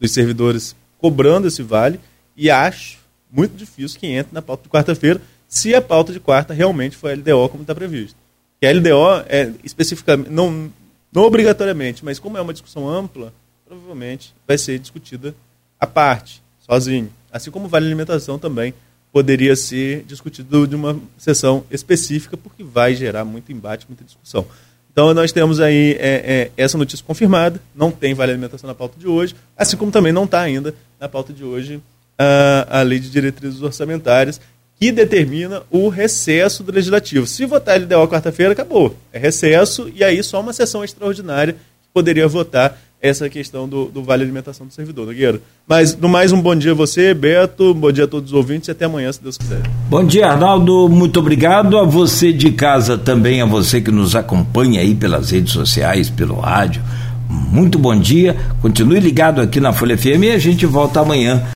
S5: dos servidores cobrando esse vale e acho muito difícil que entre na pauta de quarta-feira, se a pauta de quarta realmente for LDO como está previsto. Que a LDO é especificamente, não, não obrigatoriamente, mas como é uma discussão ampla, provavelmente vai ser discutida à parte, sozinho. Assim como vale alimentação também poderia ser discutido de uma sessão específica, porque vai gerar muito embate, muita discussão. Então nós temos aí é, é, essa notícia confirmada, não tem vale alimentação na pauta de hoje, assim como também não está ainda na pauta de hoje a, a lei de diretrizes orçamentárias, que determina o recesso do legislativo. Se votar LDO quarta-feira, acabou. É recesso e aí só uma sessão extraordinária que poderia votar essa questão do, do Vale Alimentação do Servidor, Nogueira. Mas, no mais, um bom dia a você, Beto, bom dia a todos os ouvintes e até amanhã, se Deus quiser.
S2: Bom dia, Arnaldo, muito obrigado a você de casa também, a você que nos acompanha aí pelas redes sociais, pelo rádio. Muito bom dia, continue ligado aqui na Folha FM e a gente volta amanhã